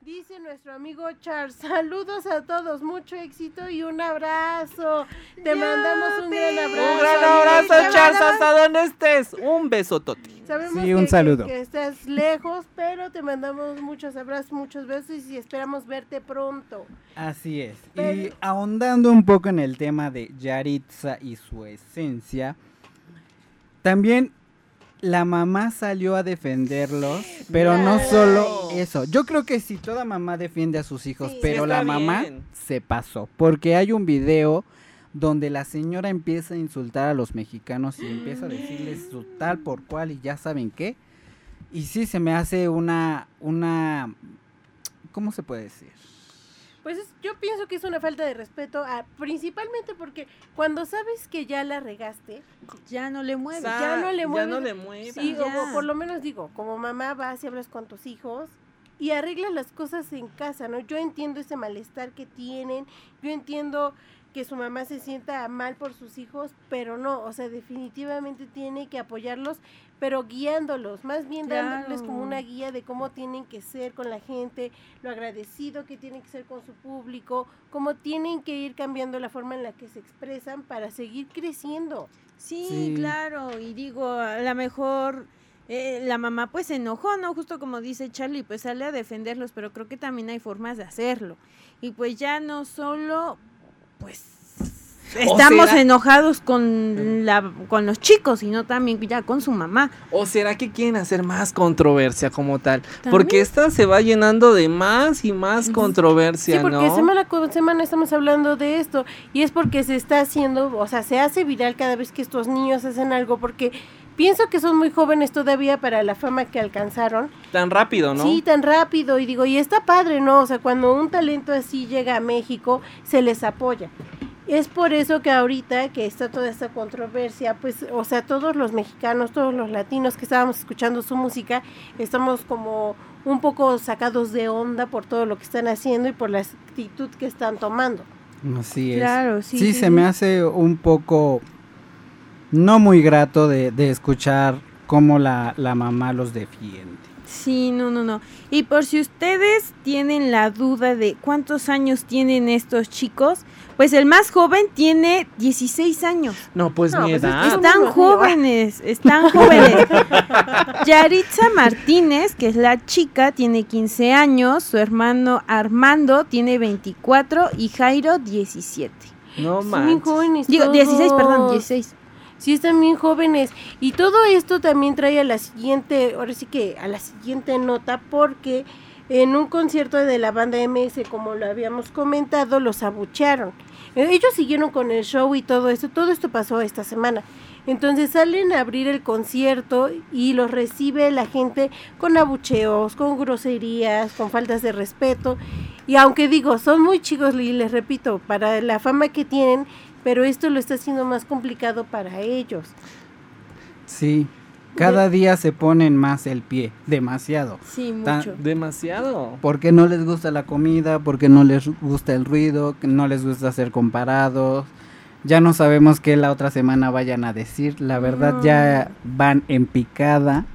[SPEAKER 4] Dice nuestro amigo Charles, saludos a todos, mucho éxito y un abrazo. Te mandamos un gran abrazo.
[SPEAKER 3] Un gran
[SPEAKER 4] amigo
[SPEAKER 3] abrazo,
[SPEAKER 4] Charles.
[SPEAKER 3] Charles, hasta donde estés. Un beso, Toti.
[SPEAKER 4] Sabemos
[SPEAKER 6] Sí, un
[SPEAKER 4] que,
[SPEAKER 6] saludo.
[SPEAKER 4] Que, que estás lejos, pero te mandamos muchos abrazos, muchos besos y esperamos verte pronto.
[SPEAKER 6] Así es. Y ahondando un poco en el tema de Yaritza y su esencia, también la mamá salió a defenderlos, pero no solo eso. Yo creo que si toda mamá defiende a sus hijos,
[SPEAKER 4] Sí.
[SPEAKER 6] pero
[SPEAKER 3] Sí,
[SPEAKER 6] la mamá
[SPEAKER 3] bien.
[SPEAKER 6] se pasó, porque hay un video donde la señora empieza a insultar a los mexicanos y empieza a decirles su tal por cual y ya saben qué. Y sí se me hace una una ¿cómo se puede decir?
[SPEAKER 4] Pues es- yo pienso que es una falta de respeto, a- principalmente porque cuando sabes que ya la regaste,
[SPEAKER 5] Ya no le mueve.
[SPEAKER 3] Sa-
[SPEAKER 4] ya no le
[SPEAKER 3] Ya
[SPEAKER 4] mueves.
[SPEAKER 3] no le muevas.
[SPEAKER 4] sí, o-
[SPEAKER 5] ya.
[SPEAKER 4] o por lo menos digo, como mamá vas y hablas con tus hijos y arreglas las cosas en casa, ¿no? Yo entiendo ese malestar que tienen, yo entiendo que su mamá se sienta mal por sus hijos, pero no, o sea, definitivamente tiene que apoyarlos, pero guiándolos, más bien dándoles como una guía de cómo tienen que ser con la gente, lo agradecido que tienen que ser con su público, cómo tienen que ir cambiando la forma en la que se expresan para seguir creciendo.
[SPEAKER 5] Sí,
[SPEAKER 6] Sí.
[SPEAKER 5] claro, y digo, a lo mejor eh, la mamá pues se enojó, ¿no? Justo como dice Charlie, pues sale a defenderlos, pero creo que también hay formas de hacerlo. Y pues ya no solo, pues estamos
[SPEAKER 3] será-
[SPEAKER 5] enojados con, la, con los chicos, sino también ya con su mamá.
[SPEAKER 3] ¿O será que quieren hacer más controversia como tal?
[SPEAKER 5] También.
[SPEAKER 3] Porque esta se va llenando de más y más controversia,
[SPEAKER 4] Sí, porque
[SPEAKER 3] ¿no?
[SPEAKER 4] semana con semana estamos hablando de esto y es porque se está haciendo, o sea, se hace viral cada vez que estos niños hacen algo porque pienso que son muy jóvenes todavía para la fama que alcanzaron.
[SPEAKER 3] Tan rápido, ¿no?
[SPEAKER 4] Sí, tan rápido y digo, y está padre, ¿no? O sea, cuando un talento así llega a México, se les apoya. Es por eso que ahorita que está toda esta controversia, pues, o sea, todos los mexicanos, todos los latinos que estábamos escuchando su música, estamos como un poco sacados de onda por todo lo que están haciendo y por la actitud que están tomando.
[SPEAKER 6] Así es.
[SPEAKER 5] Claro, sí,
[SPEAKER 6] Sí,
[SPEAKER 5] sí,
[SPEAKER 6] se
[SPEAKER 5] sí.
[SPEAKER 6] me hace un poco no muy grato de, de escuchar cómo la, la mamá los defiende.
[SPEAKER 5] Sí, no, no, no. Y por si ustedes tienen la duda de cuántos años tienen estos chicos, pues el más joven tiene 16 años.
[SPEAKER 3] No, pues
[SPEAKER 4] No,
[SPEAKER 3] mi
[SPEAKER 4] pues es
[SPEAKER 3] edad.
[SPEAKER 5] Están jóvenes, están [laughs] jóvenes. Yaritza Martínez, que es la chica, tiene 15 años, su hermano Armando tiene 24 y Jairo 17.
[SPEAKER 3] No
[SPEAKER 4] jóvenes.
[SPEAKER 5] Digo, 16, perdón,
[SPEAKER 4] todos.
[SPEAKER 5] 16.
[SPEAKER 4] Sí, están bien jóvenes. Y todo esto también trae a la siguiente, ahora sí que a la siguiente nota, porque en un concierto de la banda MS, como lo habíamos comentado, los abuchearon. Eh, Ellos siguieron con el show y todo esto, todo esto pasó esta semana. Entonces salen a abrir el concierto y los recibe la gente con abucheos, con groserías, con faltas de respeto. Y aunque digo, son muy chicos y les repito, para la fama que tienen, pero esto lo está haciendo más complicado para ellos.
[SPEAKER 6] Sí, cada día se ponen más el pie, demasiado.
[SPEAKER 5] Sí,
[SPEAKER 6] Tan-
[SPEAKER 5] mucho.
[SPEAKER 3] Demasiado.
[SPEAKER 6] Porque no les gusta la comida, porque no les gusta el ruido, que no les gusta ser comparados. Ya no sabemos qué la otra semana vayan a decir. La verdad ya van en picada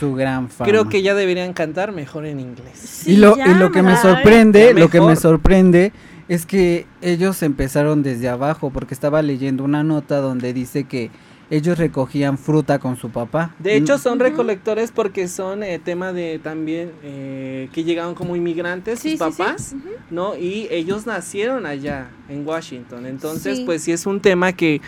[SPEAKER 6] su gran fama.
[SPEAKER 3] Creo que ya deberían cantar mejor en inglés.
[SPEAKER 5] Sí,
[SPEAKER 6] y lo, y lo que me sorprende, lo que me
[SPEAKER 3] mejor.
[SPEAKER 6] sorprende es que ellos empezaron desde abajo, porque estaba leyendo una nota donde dice que ellos recogían fruta con su papá.
[SPEAKER 3] De hecho, son recolectores porque son eh, tema de también eh, que llegaron como inmigrantes
[SPEAKER 5] Sí,
[SPEAKER 3] sus
[SPEAKER 5] sí, sí.
[SPEAKER 3] papás. ¿no? Y ellos nacieron allá en Washington. Entonces,
[SPEAKER 5] Sí.
[SPEAKER 3] pues sí es un tema que,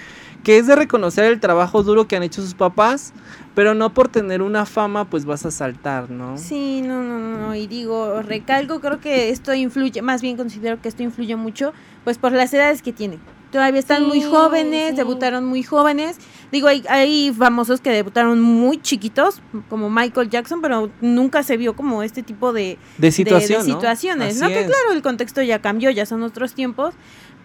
[SPEAKER 3] que es de reconocer el trabajo duro que han hecho sus papás, pero no por tener una fama pues vas a saltar, ¿no?
[SPEAKER 5] Sí, no, no, no, no, y digo, recalco, creo que esto influye, más bien considero que esto influye mucho, pues por las edades que tienen. Todavía están muy jóvenes,
[SPEAKER 4] sí.
[SPEAKER 5] debutaron muy jóvenes. Digo, hay, hay famosos que debutaron muy chiquitos, como Michael Jackson, pero nunca se vio como este tipo de,
[SPEAKER 3] De
[SPEAKER 5] de-
[SPEAKER 3] situación,
[SPEAKER 5] de
[SPEAKER 3] ¿no?
[SPEAKER 5] situaciones, ¿no?
[SPEAKER 3] Así
[SPEAKER 5] Que claro, el contexto ya cambió, ya son otros tiempos,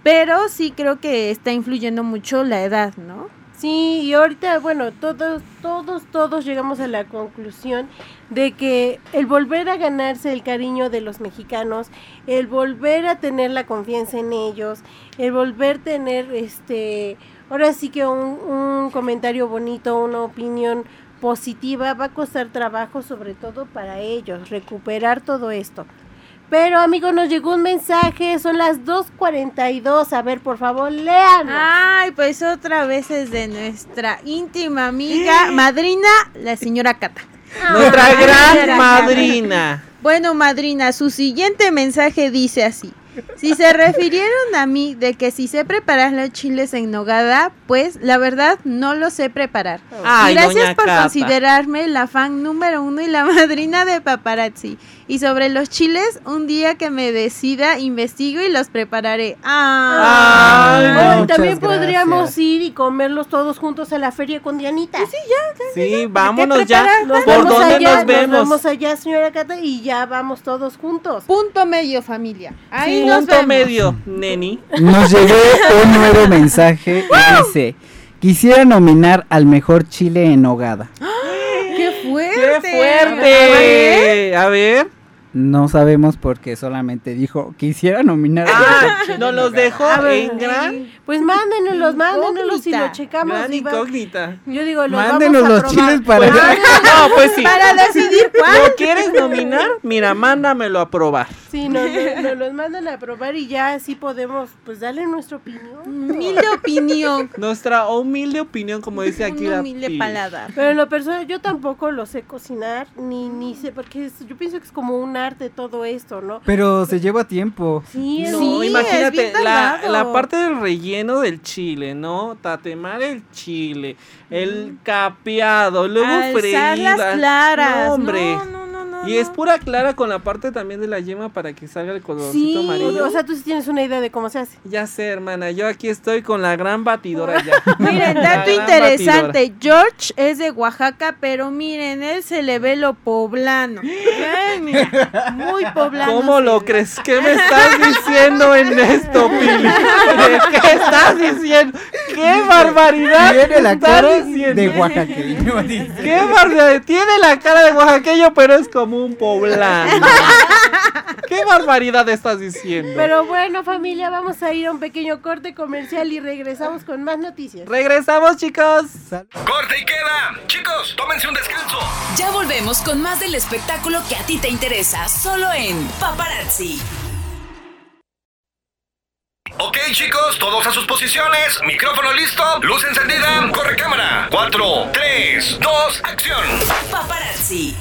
[SPEAKER 5] pero sí creo que está influyendo mucho la edad, ¿no?
[SPEAKER 4] Sí, y ahorita, bueno, todos, todos, todos llegamos a la conclusión de que el volver a ganarse el cariño de los mexicanos, el volver a tener la confianza en ellos, el volver a tener, este, ahora sí que un, un comentario bonito, una opinión positiva, va a costar trabajo sobre todo para ellos, recuperar todo esto. Pero amigos, nos llegó un mensaje, son las 2.42, a ver, por favor, lean.
[SPEAKER 5] Ay, pues otra vez es de nuestra íntima amiga, madrina, la señora Cata. [laughs]
[SPEAKER 3] Nuestra
[SPEAKER 5] Ay,
[SPEAKER 3] gran madrina.
[SPEAKER 5] Bueno, madrina, su siguiente mensaje dice así. Si se refirieron a mí de que si sé preparar los chiles en nogada, pues la verdad no lo sé preparar.
[SPEAKER 3] Ay,
[SPEAKER 5] gracias por considerarme la fan número uno y la [laughs] madrina de paparazzi. Y sobre los chiles, un día que me decida, investigo y los prepararé. Ah.
[SPEAKER 3] Ay,
[SPEAKER 4] Bueno,
[SPEAKER 6] muchas
[SPEAKER 4] también podríamos
[SPEAKER 6] gracias.
[SPEAKER 4] ir y comerlos todos juntos a la feria con Dianita. Sí, ya.
[SPEAKER 3] Sí, vámonos ya.
[SPEAKER 4] Nos
[SPEAKER 3] ¿Por dónde
[SPEAKER 4] allá,
[SPEAKER 3] nos vemos?
[SPEAKER 4] vemos allá, señora Cata, y ya vamos todos juntos.
[SPEAKER 5] Punto medio, familia. Ahí nos
[SPEAKER 3] Punto
[SPEAKER 5] vemos.
[SPEAKER 3] medio, neni.
[SPEAKER 6] Nos llegó un nuevo mensaje y dice, quisiera nominar al mejor chile en hogada.
[SPEAKER 5] ¡Qué
[SPEAKER 3] ¡Qué
[SPEAKER 5] fuerte!
[SPEAKER 3] fuerte! A ver.
[SPEAKER 6] No sabemos por qué solamente dijo, quisiera nominar al mejor
[SPEAKER 3] Ah,
[SPEAKER 6] chile
[SPEAKER 3] nos
[SPEAKER 6] en
[SPEAKER 3] los
[SPEAKER 6] nogada".
[SPEAKER 3] dejó
[SPEAKER 4] A ver,
[SPEAKER 3] en gran,
[SPEAKER 4] Pues mándenoslos, mándenoslos y lo checamos.
[SPEAKER 3] gran
[SPEAKER 4] y
[SPEAKER 3] incógnita.
[SPEAKER 4] Yo digo, los
[SPEAKER 6] Mándenos
[SPEAKER 4] vamos a
[SPEAKER 6] los
[SPEAKER 4] probar.
[SPEAKER 6] chiles para...
[SPEAKER 3] Pues, no, pues sí.
[SPEAKER 5] Para decidir cuál.
[SPEAKER 3] ¿Lo quieres nominar? Mira, mándamelo a probar.
[SPEAKER 4] Sí, nos, [laughs] nos- nos los mandan a probar y ya así podemos, pues, darle nuestra opinión.
[SPEAKER 5] Humilde opinión.
[SPEAKER 3] Nuestra humilde opinión, como dice aquí
[SPEAKER 5] Un
[SPEAKER 3] la
[SPEAKER 5] humilde paladar.
[SPEAKER 4] Pero en lo personal yo tampoco lo sé cocinar, ni, ni sé, porque es- yo pienso que es como un arte todo esto, ¿no?
[SPEAKER 6] Pero se lleva tiempo.
[SPEAKER 4] Sí, es-
[SPEAKER 3] No,
[SPEAKER 5] Sí,
[SPEAKER 3] imagínate, la, la parte del relleno del chile, ¿no? Tatemar el chile, el capeado, luego
[SPEAKER 5] Alzar
[SPEAKER 3] freír.
[SPEAKER 5] las
[SPEAKER 3] al-
[SPEAKER 5] claras.
[SPEAKER 3] No, hombre.
[SPEAKER 5] No, no,
[SPEAKER 3] y es pura clara con la parte también de la yema para que salga el colorcito
[SPEAKER 4] Sí,
[SPEAKER 3] amarillo.
[SPEAKER 4] o sea, tú sí tienes una idea de cómo se hace.
[SPEAKER 3] Ya sé, hermana, yo aquí estoy con la gran batidora ya. [laughs]
[SPEAKER 5] Miren, dato interesante. George es de Oaxaca, pero miren, él se le ve lo poblano. [laughs] Ay, mira, muy poblano.
[SPEAKER 3] ¿Cómo lo
[SPEAKER 5] ve.
[SPEAKER 3] crees? ¿Qué me estás diciendo en esto, Pili? ¿Qué estás diciendo? ¡Qué barbaridad!
[SPEAKER 6] Tiene la cara
[SPEAKER 3] diciendo?
[SPEAKER 6] de oaxaqueño, dice.
[SPEAKER 3] ¡Qué barbaridad! Tiene la cara de oaxaqueño, pero es como un poblano. [laughs] ¿Qué barbaridad estás diciendo?
[SPEAKER 4] Pero bueno, familia, vamos a ir a un pequeño corte comercial y regresamos con más noticias.
[SPEAKER 3] Regresamos, chicos.
[SPEAKER 1] ¡Corte y queda! Chicos, tómense un descanso.
[SPEAKER 2] Ya volvemos con más del espectáculo que a ti te interesa, solo en Paparazzi.
[SPEAKER 1] Ok, chicos, todos a sus posiciones. Micrófono listo, luz encendida, corre cámara. 4, 3, 2, acción.
[SPEAKER 2] Paparazzi.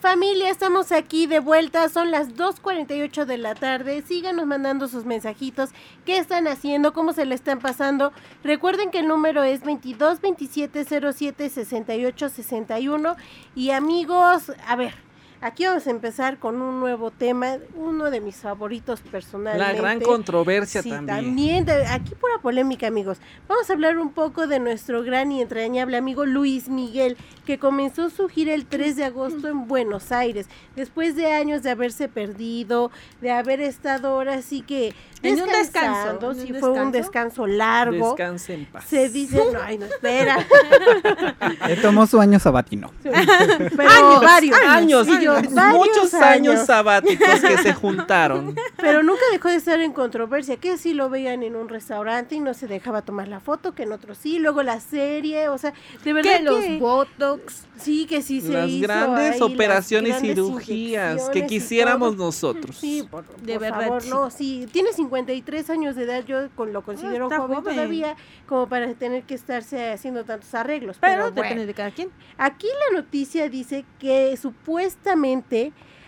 [SPEAKER 4] Familia, estamos aquí de vuelta, son las 2.48 de la tarde, síganos mandando sus mensajitos, qué están haciendo, cómo se le están pasando. Recuerden que el número es 22 27 07 68 61 y amigos, a ver, aquí vamos a empezar con un nuevo tema, uno de mis favoritos personalmente.
[SPEAKER 3] La gran controversia
[SPEAKER 4] Sí,
[SPEAKER 3] también.
[SPEAKER 4] de- aquí pura polémica, amigos. Vamos a hablar un poco de nuestro gran y entrañable amigo Luis Miguel, que comenzó su gira el 3 de agosto en Buenos Aires, después de años de haberse perdido, de haber estado ahora sí que
[SPEAKER 5] En un descanso,
[SPEAKER 4] sí, fue un
[SPEAKER 5] descanso.
[SPEAKER 4] largo.
[SPEAKER 3] Descanse en paz.
[SPEAKER 4] Se dice, no, ay, no, espera. [laughs]
[SPEAKER 6] Tomó su año sabatino. [laughs]
[SPEAKER 4] Pero varios
[SPEAKER 3] años,
[SPEAKER 4] Y yo, Pero
[SPEAKER 3] Muchos años
[SPEAKER 4] años.
[SPEAKER 3] sabáticos que se [laughs] juntaron.
[SPEAKER 4] Pero nunca dejó de estar en controversia, que sí lo veían en un restaurante y no se dejaba tomar la foto, que en otro sí, luego la serie, o sea, de verdad
[SPEAKER 5] Que los botox.
[SPEAKER 4] sí que sí se
[SPEAKER 3] las
[SPEAKER 4] hizo
[SPEAKER 3] grandes
[SPEAKER 4] ahí, las
[SPEAKER 3] operaciones
[SPEAKER 4] grandes
[SPEAKER 3] cirugías que quisiéramos nosotros.
[SPEAKER 4] Sí, por,
[SPEAKER 5] De
[SPEAKER 4] por
[SPEAKER 5] verdad,
[SPEAKER 4] favor,
[SPEAKER 5] sí.
[SPEAKER 4] no, sí, tiene 53 años de edad, yo con, lo considero joven,
[SPEAKER 5] joven.
[SPEAKER 4] todavía, como para tener que estarse haciendo tantos arreglos.
[SPEAKER 5] Pero
[SPEAKER 4] Pero,
[SPEAKER 5] depende
[SPEAKER 4] bueno.
[SPEAKER 5] de cada quien.
[SPEAKER 4] Aquí la noticia dice que supuestamente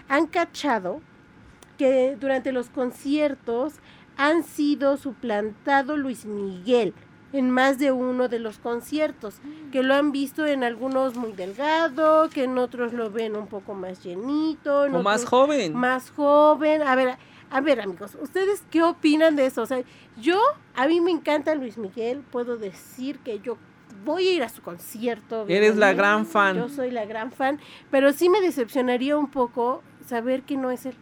[SPEAKER 4] han cachado que durante los conciertos han sido suplantado Luis Miguel en más de uno de los conciertos, que lo han visto en algunos muy delgado, que en otros lo ven un poco más llenito, en
[SPEAKER 3] O más joven.
[SPEAKER 4] más joven. A ver, a ver amigos, ¿ustedes qué opinan de eso? O sea, yo, a mí me encanta Luis Miguel, puedo decir que yo voy a ir a su concierto.
[SPEAKER 3] Eres la gran fan.
[SPEAKER 4] Yo soy la gran fan, pero sí me decepcionaría un poco saber que no es él.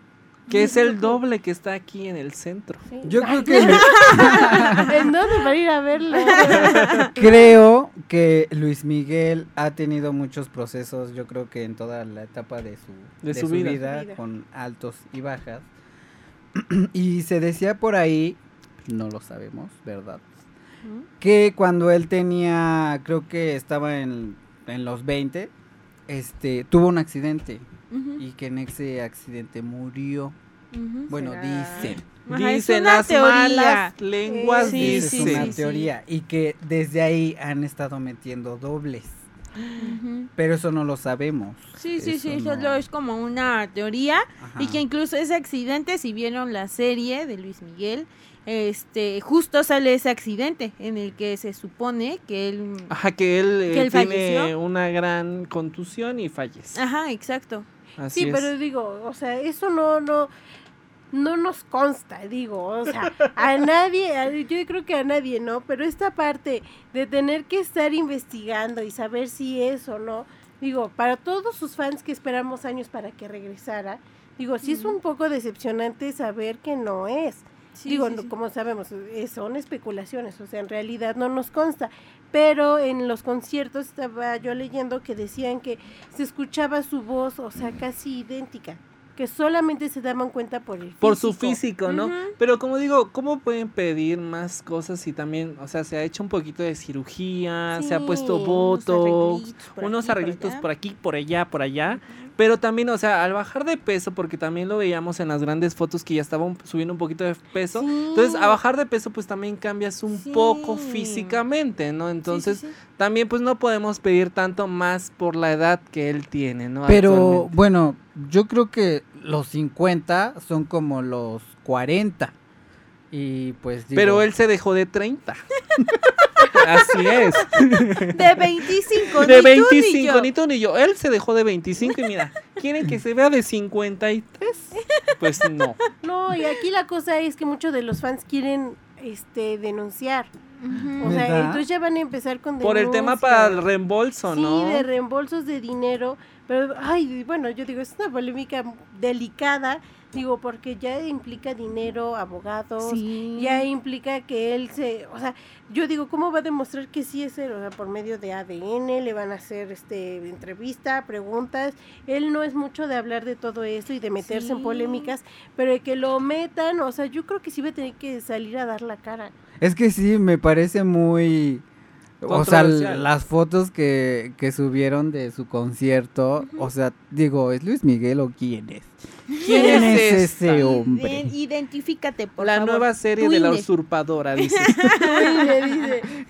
[SPEAKER 3] Que es el doble que está aquí en el centro.
[SPEAKER 4] Sí.
[SPEAKER 6] Yo creo que [laughs]
[SPEAKER 4] ¿En dónde para ir a verlo? [laughs]
[SPEAKER 6] creo que Luis Miguel ha tenido muchos procesos, yo creo que en toda la etapa de su,
[SPEAKER 3] De su vida.
[SPEAKER 4] Vida.
[SPEAKER 6] con altos y bajas. [clears throat] y se decía por ahí, no lo sabemos, ¿verdad? Que cuando él tenía, creo que estaba en, en los 20, este, tuvo un accidente y que en ese accidente murió. Bueno,
[SPEAKER 4] ¿Será?
[SPEAKER 6] dicen.
[SPEAKER 5] Ajá,
[SPEAKER 3] Dicen las
[SPEAKER 5] teoría.
[SPEAKER 3] malas lenguas,
[SPEAKER 5] Sí, sí,
[SPEAKER 6] es
[SPEAKER 3] dicen.
[SPEAKER 6] una
[SPEAKER 5] sí.
[SPEAKER 6] teoría. Y que desde ahí han estado metiendo dobles. Pero eso no lo sabemos.
[SPEAKER 5] Sí, sí, sí,
[SPEAKER 6] Eso
[SPEAKER 5] solo
[SPEAKER 6] no.
[SPEAKER 5] es como una teoría y que incluso ese accidente, si vieron la serie de Luis Miguel, este, justo sale ese accidente en el que se supone que él,
[SPEAKER 3] Ajá, que él, eh,
[SPEAKER 5] ¿Que él
[SPEAKER 3] tiene
[SPEAKER 5] falleció?
[SPEAKER 3] una gran contusión y fallece.
[SPEAKER 5] ajá, exacto.
[SPEAKER 3] Así
[SPEAKER 4] Sí,
[SPEAKER 3] es.
[SPEAKER 4] pero digo, o sea, eso no, no, no nos consta, digo, o sea, a nadie, a- yo creo que a nadie, ¿no? Pero esta parte de tener que estar investigando y saber si es o no, digo, para todos sus fans que esperamos años para que regresara, digo, sí es un poco decepcionante saber que no es.
[SPEAKER 5] Sí,
[SPEAKER 4] Digo,
[SPEAKER 5] sí,
[SPEAKER 4] no-
[SPEAKER 5] sí.
[SPEAKER 4] como sabemos, eh, son especulaciones, o sea, en realidad no nos consta. Pero en los conciertos estaba yo leyendo que decían que se escuchaba su voz, o sea, casi idéntica, que solamente se daban cuenta por el físico.
[SPEAKER 3] por su físico, ¿no? Pero como digo, ¿cómo pueden pedir más cosas si también, o sea, se ha hecho un poquito de cirugía, se ha puesto
[SPEAKER 5] unos
[SPEAKER 3] botox,
[SPEAKER 5] arreglitos por
[SPEAKER 3] unos
[SPEAKER 5] aquí,
[SPEAKER 3] arreglitos por aquí, por allá, por allá, pero también, o sea, al bajar de peso, porque también lo veíamos en las grandes fotos que ya estaba un- subiendo un poquito de peso,
[SPEAKER 4] Sí.
[SPEAKER 3] entonces a bajar de peso pues también cambias un poco físicamente, ¿no? Entonces
[SPEAKER 5] Sí, sí, sí.
[SPEAKER 3] también pues no podemos pedir tanto más por la edad que él tiene, ¿no?
[SPEAKER 6] Pero bueno, yo creo que los 50 son como los 40. Y pues digo,
[SPEAKER 3] Pero él se dejó de 30. [laughs] Así es.
[SPEAKER 5] De 25,
[SPEAKER 3] De
[SPEAKER 5] ni tú ni
[SPEAKER 3] 25,
[SPEAKER 5] yo.
[SPEAKER 3] ni tú ni yo. Él se dejó de 25 y mira, ¿quieren que se vea de 53? Pues no.
[SPEAKER 4] No, y aquí la cosa es que muchos de los fans quieren este denunciar. O sea,
[SPEAKER 6] ¿Verdad?
[SPEAKER 4] entonces ya van a empezar con
[SPEAKER 3] Por el tema para el reembolso,
[SPEAKER 4] Sí,
[SPEAKER 3] ¿no?
[SPEAKER 4] de reembolsos de dinero, pero, ay, bueno, yo digo, es una polémica delicada, digo, porque ya implica dinero, abogados,
[SPEAKER 5] Sí.
[SPEAKER 4] ya implica que él se, o sea, yo digo, ¿cómo va a demostrar que sí es él? O sea, por medio de ADN, le van a hacer, este, entrevista, preguntas, él no es mucho de hablar de todo eso y de meterse en polémicas, pero de que lo metan, o sea, yo creo que sí va a tener que salir a dar la cara.
[SPEAKER 6] Es que sí, me parece muy... O sea, las fotos que, que subieron de su concierto, o sea, digo, ¿es Luis Miguel o quién es?
[SPEAKER 3] ¿Quién es
[SPEAKER 6] ese
[SPEAKER 3] esta?
[SPEAKER 6] hombre?
[SPEAKER 5] Iden- Identifícate, por
[SPEAKER 3] La
[SPEAKER 5] favor.
[SPEAKER 3] nueva serie de la usurpadora, [laughs] dice.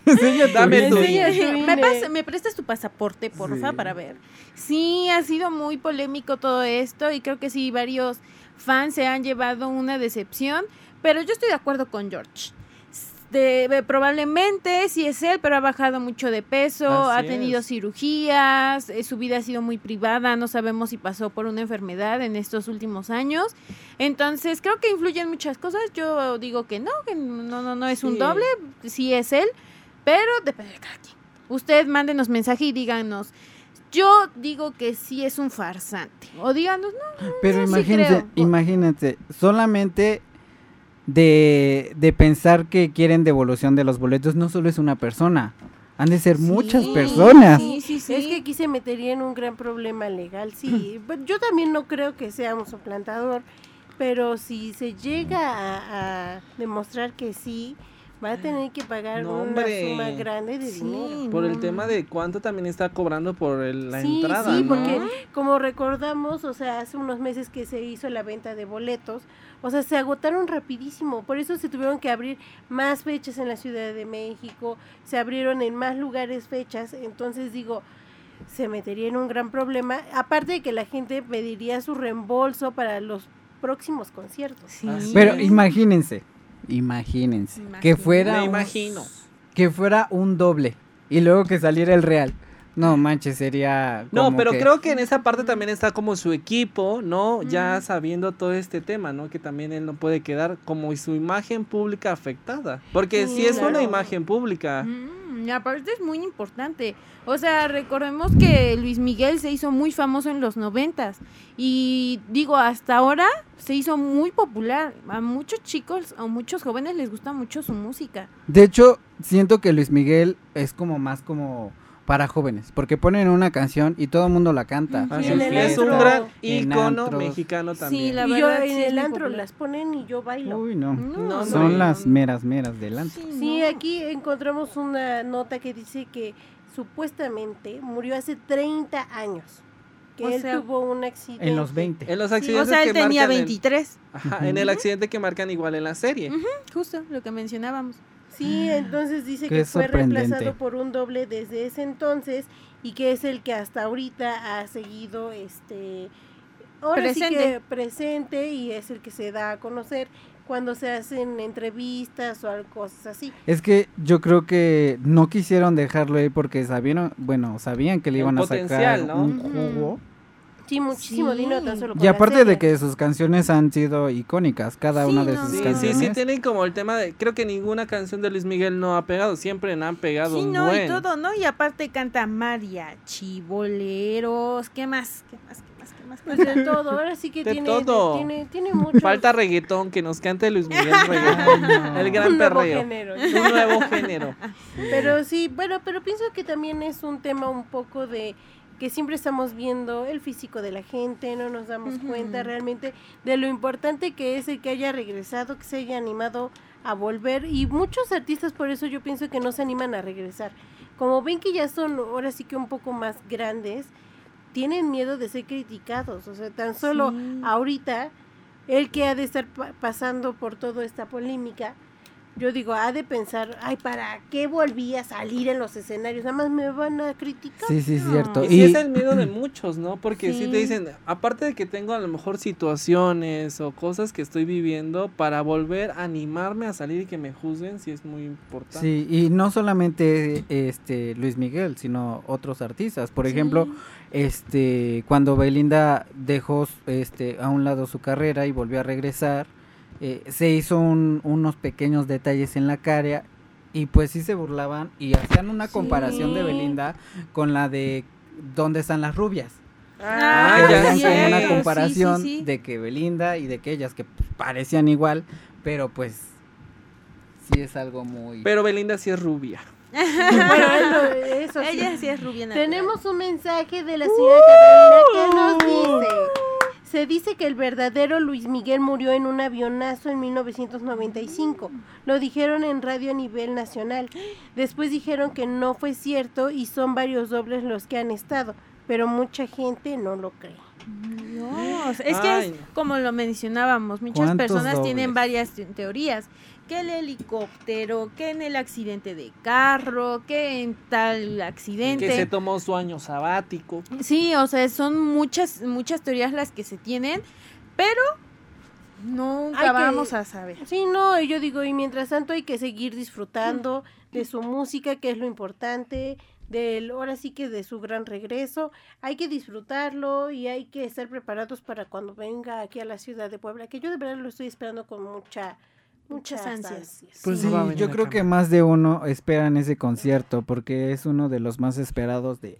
[SPEAKER 4] dice,
[SPEAKER 3] Dame tu
[SPEAKER 5] ¿Me, ¿Me prestas tu pasaporte, porfa,
[SPEAKER 6] Sí.
[SPEAKER 5] para ver? Sí, ha sido muy polémico todo esto y creo que sí, varios fans se han llevado una decepción, pero yo estoy de acuerdo con George. De- probablemente sí es él, pero ha bajado mucho de peso,
[SPEAKER 3] Así
[SPEAKER 5] ha tenido
[SPEAKER 3] es.
[SPEAKER 5] cirugías, eh, su vida ha sido muy privada, no sabemos si pasó por una enfermedad en estos últimos años. Entonces, creo que influyen muchas cosas. Yo digo que no, que no, no, no es un doble, sí es él, pero depende de cada quien. Usted mándenos mensaje y díganos. Yo digo que sí es un farsante. O díganos, no.
[SPEAKER 6] Pero
[SPEAKER 5] Eso sí
[SPEAKER 6] imagínate,
[SPEAKER 5] creo.
[SPEAKER 6] imagínate, solamente de, de pensar que quieren devolución de los boletos, no solo es una persona. Han de ser muchas personas.
[SPEAKER 5] Sí, sí, sí.
[SPEAKER 4] Es que aquí se metería en un gran problema legal, sí. Pero yo también no creo que sea un suplantador, pero si se llega a, a demostrar que sí, va a tener que pagar
[SPEAKER 3] No,
[SPEAKER 4] una
[SPEAKER 3] hombre.
[SPEAKER 4] suma grande de
[SPEAKER 5] Sí,
[SPEAKER 4] dinero.
[SPEAKER 3] Por el tema de cuánto también está cobrando por el- la
[SPEAKER 4] sí,
[SPEAKER 3] entrada,
[SPEAKER 4] sí,
[SPEAKER 3] ¿no?
[SPEAKER 4] porque como recordamos, o sea, hace unos meses que se hizo la venta de boletos, o sea, se agotaron rapidísimo, por eso se tuvieron que abrir más fechas en la Ciudad de México, se abrieron en más lugares fechas, entonces digo, se metería en un gran problema, aparte de que la gente pediría su reembolso para los próximos conciertos.
[SPEAKER 5] Sí.
[SPEAKER 6] Pero
[SPEAKER 3] es.
[SPEAKER 6] Imagínense, imagínense, que fuera
[SPEAKER 3] Me imagino.
[SPEAKER 6] que fuera un doble y luego que saliera el real. No manches, sería
[SPEAKER 3] No, pero
[SPEAKER 6] que-
[SPEAKER 3] creo que en esa parte también está como su equipo, ¿no? Ya sabiendo todo este tema, ¿no? Que también él no puede quedar como su imagen pública afectada. Porque
[SPEAKER 4] Sí,
[SPEAKER 3] si es una imagen pública.
[SPEAKER 5] Mm, y aparte es muy importante. O sea, recordemos que Luis Miguel se hizo muy famoso en los noventas. Y digo, hasta ahora se hizo muy popular. A muchos chicos o muchos jóvenes les gusta mucho su música.
[SPEAKER 6] De hecho, siento que Luis Miguel es como más como para jóvenes, porque ponen una canción y todo el mundo la canta.
[SPEAKER 4] En
[SPEAKER 3] es,
[SPEAKER 4] el
[SPEAKER 3] y es un
[SPEAKER 4] antro.
[SPEAKER 3] gran
[SPEAKER 6] antros.
[SPEAKER 3] mexicano
[SPEAKER 5] Sí,
[SPEAKER 3] también.
[SPEAKER 5] la
[SPEAKER 4] y yo
[SPEAKER 5] verdad
[SPEAKER 4] en
[SPEAKER 5] sí
[SPEAKER 4] el antro
[SPEAKER 5] popular.
[SPEAKER 4] las ponen y yo bailo.
[SPEAKER 6] Uy, no.
[SPEAKER 3] No,
[SPEAKER 6] Son
[SPEAKER 3] hombre.
[SPEAKER 6] las meras meras delante.
[SPEAKER 5] Sí,
[SPEAKER 4] Sí,
[SPEAKER 5] no.
[SPEAKER 4] aquí encontramos una nota que dice que supuestamente murió hace 30 años. Que
[SPEAKER 5] O
[SPEAKER 4] él
[SPEAKER 5] sea,
[SPEAKER 4] tuvo un accidente.
[SPEAKER 6] En los 20.
[SPEAKER 3] En los
[SPEAKER 5] O
[SPEAKER 3] accidentes
[SPEAKER 5] sea, él
[SPEAKER 3] que
[SPEAKER 5] tenía
[SPEAKER 3] marcan en-
[SPEAKER 5] 23.
[SPEAKER 3] Ajá, en el accidente que marcan igual en la serie.
[SPEAKER 5] Justo lo que mencionábamos.
[SPEAKER 4] Sí, entonces dice
[SPEAKER 6] Qué
[SPEAKER 4] que fue reemplazado por un doble desde ese entonces y que es el que hasta ahorita ha seguido este ahora sí
[SPEAKER 5] Presente.
[SPEAKER 4] que presente y es el que se da a conocer cuando se hacen entrevistas o cosas así.
[SPEAKER 6] Es que yo creo que no quisieron dejarlo ahí porque sabían, bueno, sabían que le
[SPEAKER 3] El
[SPEAKER 6] iban a sacar
[SPEAKER 3] ¿no?
[SPEAKER 6] un jugo.
[SPEAKER 4] Sí, muchísimo
[SPEAKER 5] Sí.
[SPEAKER 4] dinero tan solo con
[SPEAKER 6] Y
[SPEAKER 4] la
[SPEAKER 6] aparte de que sus canciones han sido icónicas, cada
[SPEAKER 5] Sí,
[SPEAKER 6] una de
[SPEAKER 5] no,
[SPEAKER 6] sus
[SPEAKER 3] Sí, sí,
[SPEAKER 6] canciones.
[SPEAKER 3] sí, tienen como el tema de. Creo que ninguna canción de Luis Miguel no ha pegado. Siempre han pegado
[SPEAKER 5] Sí,
[SPEAKER 3] un
[SPEAKER 5] no,
[SPEAKER 3] buen.
[SPEAKER 5] y todo, ¿no? Y aparte canta mariachi, boleros, ¿qué más? ¿Qué más? ¿Qué más? ¿Qué más?
[SPEAKER 4] Pues de [laughs] todo, ahora sí que
[SPEAKER 3] De
[SPEAKER 4] tiene,
[SPEAKER 3] todo.
[SPEAKER 4] tiene, tiene mucho.
[SPEAKER 3] Falta reggaetón, que nos cante Luis Miguel [laughs] reggaetón. El gran
[SPEAKER 4] un nuevo
[SPEAKER 3] perreo.
[SPEAKER 4] género.
[SPEAKER 3] Un nuevo género. [laughs]
[SPEAKER 4] Pero sí, bueno, pero pienso que también es un tema un poco de que siempre estamos viendo el físico de la gente, no nos damos cuenta realmente de lo importante que es el que haya regresado, que se haya animado a volver y muchos artistas por eso yo pienso que no se animan a regresar. Como ven que ya son ahora sí que un poco más grandes, tienen miedo de ser criticados, o sea, tan solo
[SPEAKER 5] Sí.
[SPEAKER 4] ahorita el que ha de estar pa- pasando por toda esta polémica, yo digo, ha de pensar, ay, ¿para qué volví a salir en los escenarios? Nada más me van a criticar.
[SPEAKER 6] Sí, sí, es
[SPEAKER 5] No.
[SPEAKER 6] cierto.
[SPEAKER 3] Y sí es el miedo de [clears throat] muchos, ¿no? Porque si
[SPEAKER 5] Sí.
[SPEAKER 3] te dicen, aparte de que tengo a lo mejor situaciones o cosas que estoy viviendo, para volver a animarme a salir y que me juzguen, sí es muy importante.
[SPEAKER 6] sí, y no solamente este Luis Miguel, sino otros artistas. Por ejemplo, este cuando Belinda dejó este a un lado su carrera y volvió a regresar, eh, se hizo un- unos pequeños detalles en la cara y pues sí se burlaban y hacían una comparación de. Belinda con la de ¿Dónde están las rubias?
[SPEAKER 3] Ah, ya
[SPEAKER 6] como una
[SPEAKER 3] Sí, sí,
[SPEAKER 6] comparación
[SPEAKER 5] sí.
[SPEAKER 6] de que Belinda y de que ellas que parecían igual, pero pues sí es algo muy
[SPEAKER 3] Pero Belinda sí es rubia.
[SPEAKER 4] Bueno, [laughs] eso.
[SPEAKER 5] Ella sí es rubia natural.
[SPEAKER 4] Tenemos un mensaje de la señora Catalina que nos dice. Se dice que el verdadero Luis Miguel murió en un avionazo en 1995. Lo dijeron en radio a nivel nacional. Después dijeron que no fue cierto y son varios dobles los que han estado, pero mucha gente no lo cree.
[SPEAKER 5] Sea, es que
[SPEAKER 3] Ay,
[SPEAKER 5] es como lo mencionábamos, muchas
[SPEAKER 6] ¿Cuántos
[SPEAKER 5] personas tienen varias te- teorías. Que el helicóptero, que en el accidente de carro, que en tal accidente.
[SPEAKER 3] Que se tomó su año sabático.
[SPEAKER 5] Sí, o sea, son muchas, muchas teorías las que se tienen, pero nunca
[SPEAKER 4] Hay que-
[SPEAKER 5] vamos a saber.
[SPEAKER 4] Sí, no, yo digo, y mientras tanto hay que seguir disfrutando de su música, que es lo importante, del ahora sí que de su gran regreso. Hay que disfrutarlo y hay que estar preparados para cuando venga aquí a la ciudad de Puebla, que yo de verdad lo estoy esperando con mucha
[SPEAKER 5] Muchas ansias.
[SPEAKER 6] Pues
[SPEAKER 3] Sí,
[SPEAKER 6] yo creo que más de uno esperan ese concierto porque es uno de los más esperados de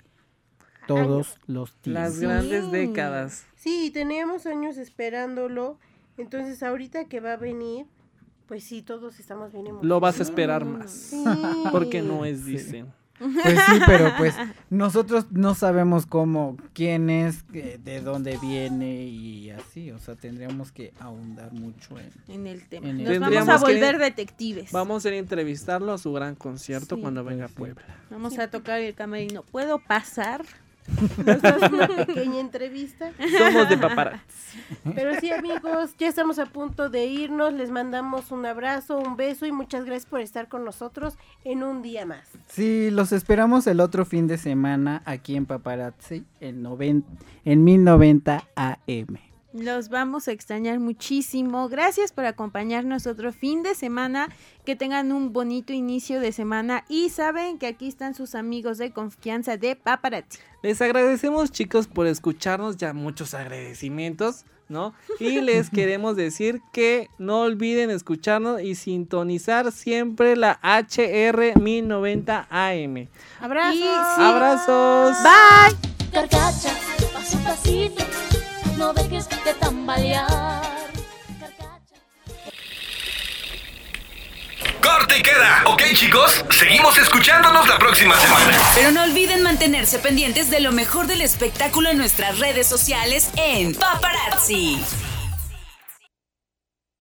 [SPEAKER 6] todos los
[SPEAKER 3] Las
[SPEAKER 6] tiempos.
[SPEAKER 3] grandes
[SPEAKER 5] Sí.
[SPEAKER 3] décadas.
[SPEAKER 4] Sí, teníamos años esperándolo, entonces ahorita que va a venir, pues sí, todos estamos bien emocionados.
[SPEAKER 3] Lo vas a esperar más.
[SPEAKER 4] Sí.
[SPEAKER 3] Porque no [laughs] es,
[SPEAKER 6] Sí.
[SPEAKER 3] dicen.
[SPEAKER 6] Pues sí, pero pues [laughs] nosotros no sabemos cómo, quién es, de dónde viene y así, o sea, tendríamos que ahondar mucho en...
[SPEAKER 5] En el tema.
[SPEAKER 6] En el-
[SPEAKER 5] Nos vamos a
[SPEAKER 3] que-
[SPEAKER 5] volver detectives.
[SPEAKER 3] Vamos a ir a entrevistarlo a su gran concierto
[SPEAKER 5] Sí.
[SPEAKER 3] cuando venga a. Puebla.
[SPEAKER 5] Vamos a tocar el camerino. ¿Puedo pasar? [laughs]
[SPEAKER 4] Nos das una pequeña entrevista.
[SPEAKER 3] Somos de paparazzi.
[SPEAKER 4] Pero sí, amigos, ya estamos a punto de irnos. Les mandamos un abrazo, un beso y muchas gracias por estar con nosotros en un día más.
[SPEAKER 6] Sí, los esperamos el otro fin de semana aquí en Paparazzi, en, noven- en 1090 AM.
[SPEAKER 5] Los vamos a extrañar muchísimo. Gracias por acompañarnos otro fin de semana. Que tengan un bonito inicio de semana. Y saben que aquí están sus amigos de confianza de Paparazzi.
[SPEAKER 3] Les agradecemos chicos por escucharnos, ya muchos agradecimientos, ¿no? Y [laughs] les queremos decir que no olviden escucharnos y sintonizar siempre la HR 1090 AM.
[SPEAKER 4] Abrazos.
[SPEAKER 5] Y sí.
[SPEAKER 3] Abrazos.
[SPEAKER 5] Bye.
[SPEAKER 8] Carcacha, paso a pasito, no dejes de tambalear.
[SPEAKER 1] Corte y queda. Ok, chicos, seguimos escuchándonos la próxima semana.
[SPEAKER 2] Pero no olviden mantenerse pendientes de lo mejor del espectáculo en nuestras redes sociales en Paparazzi.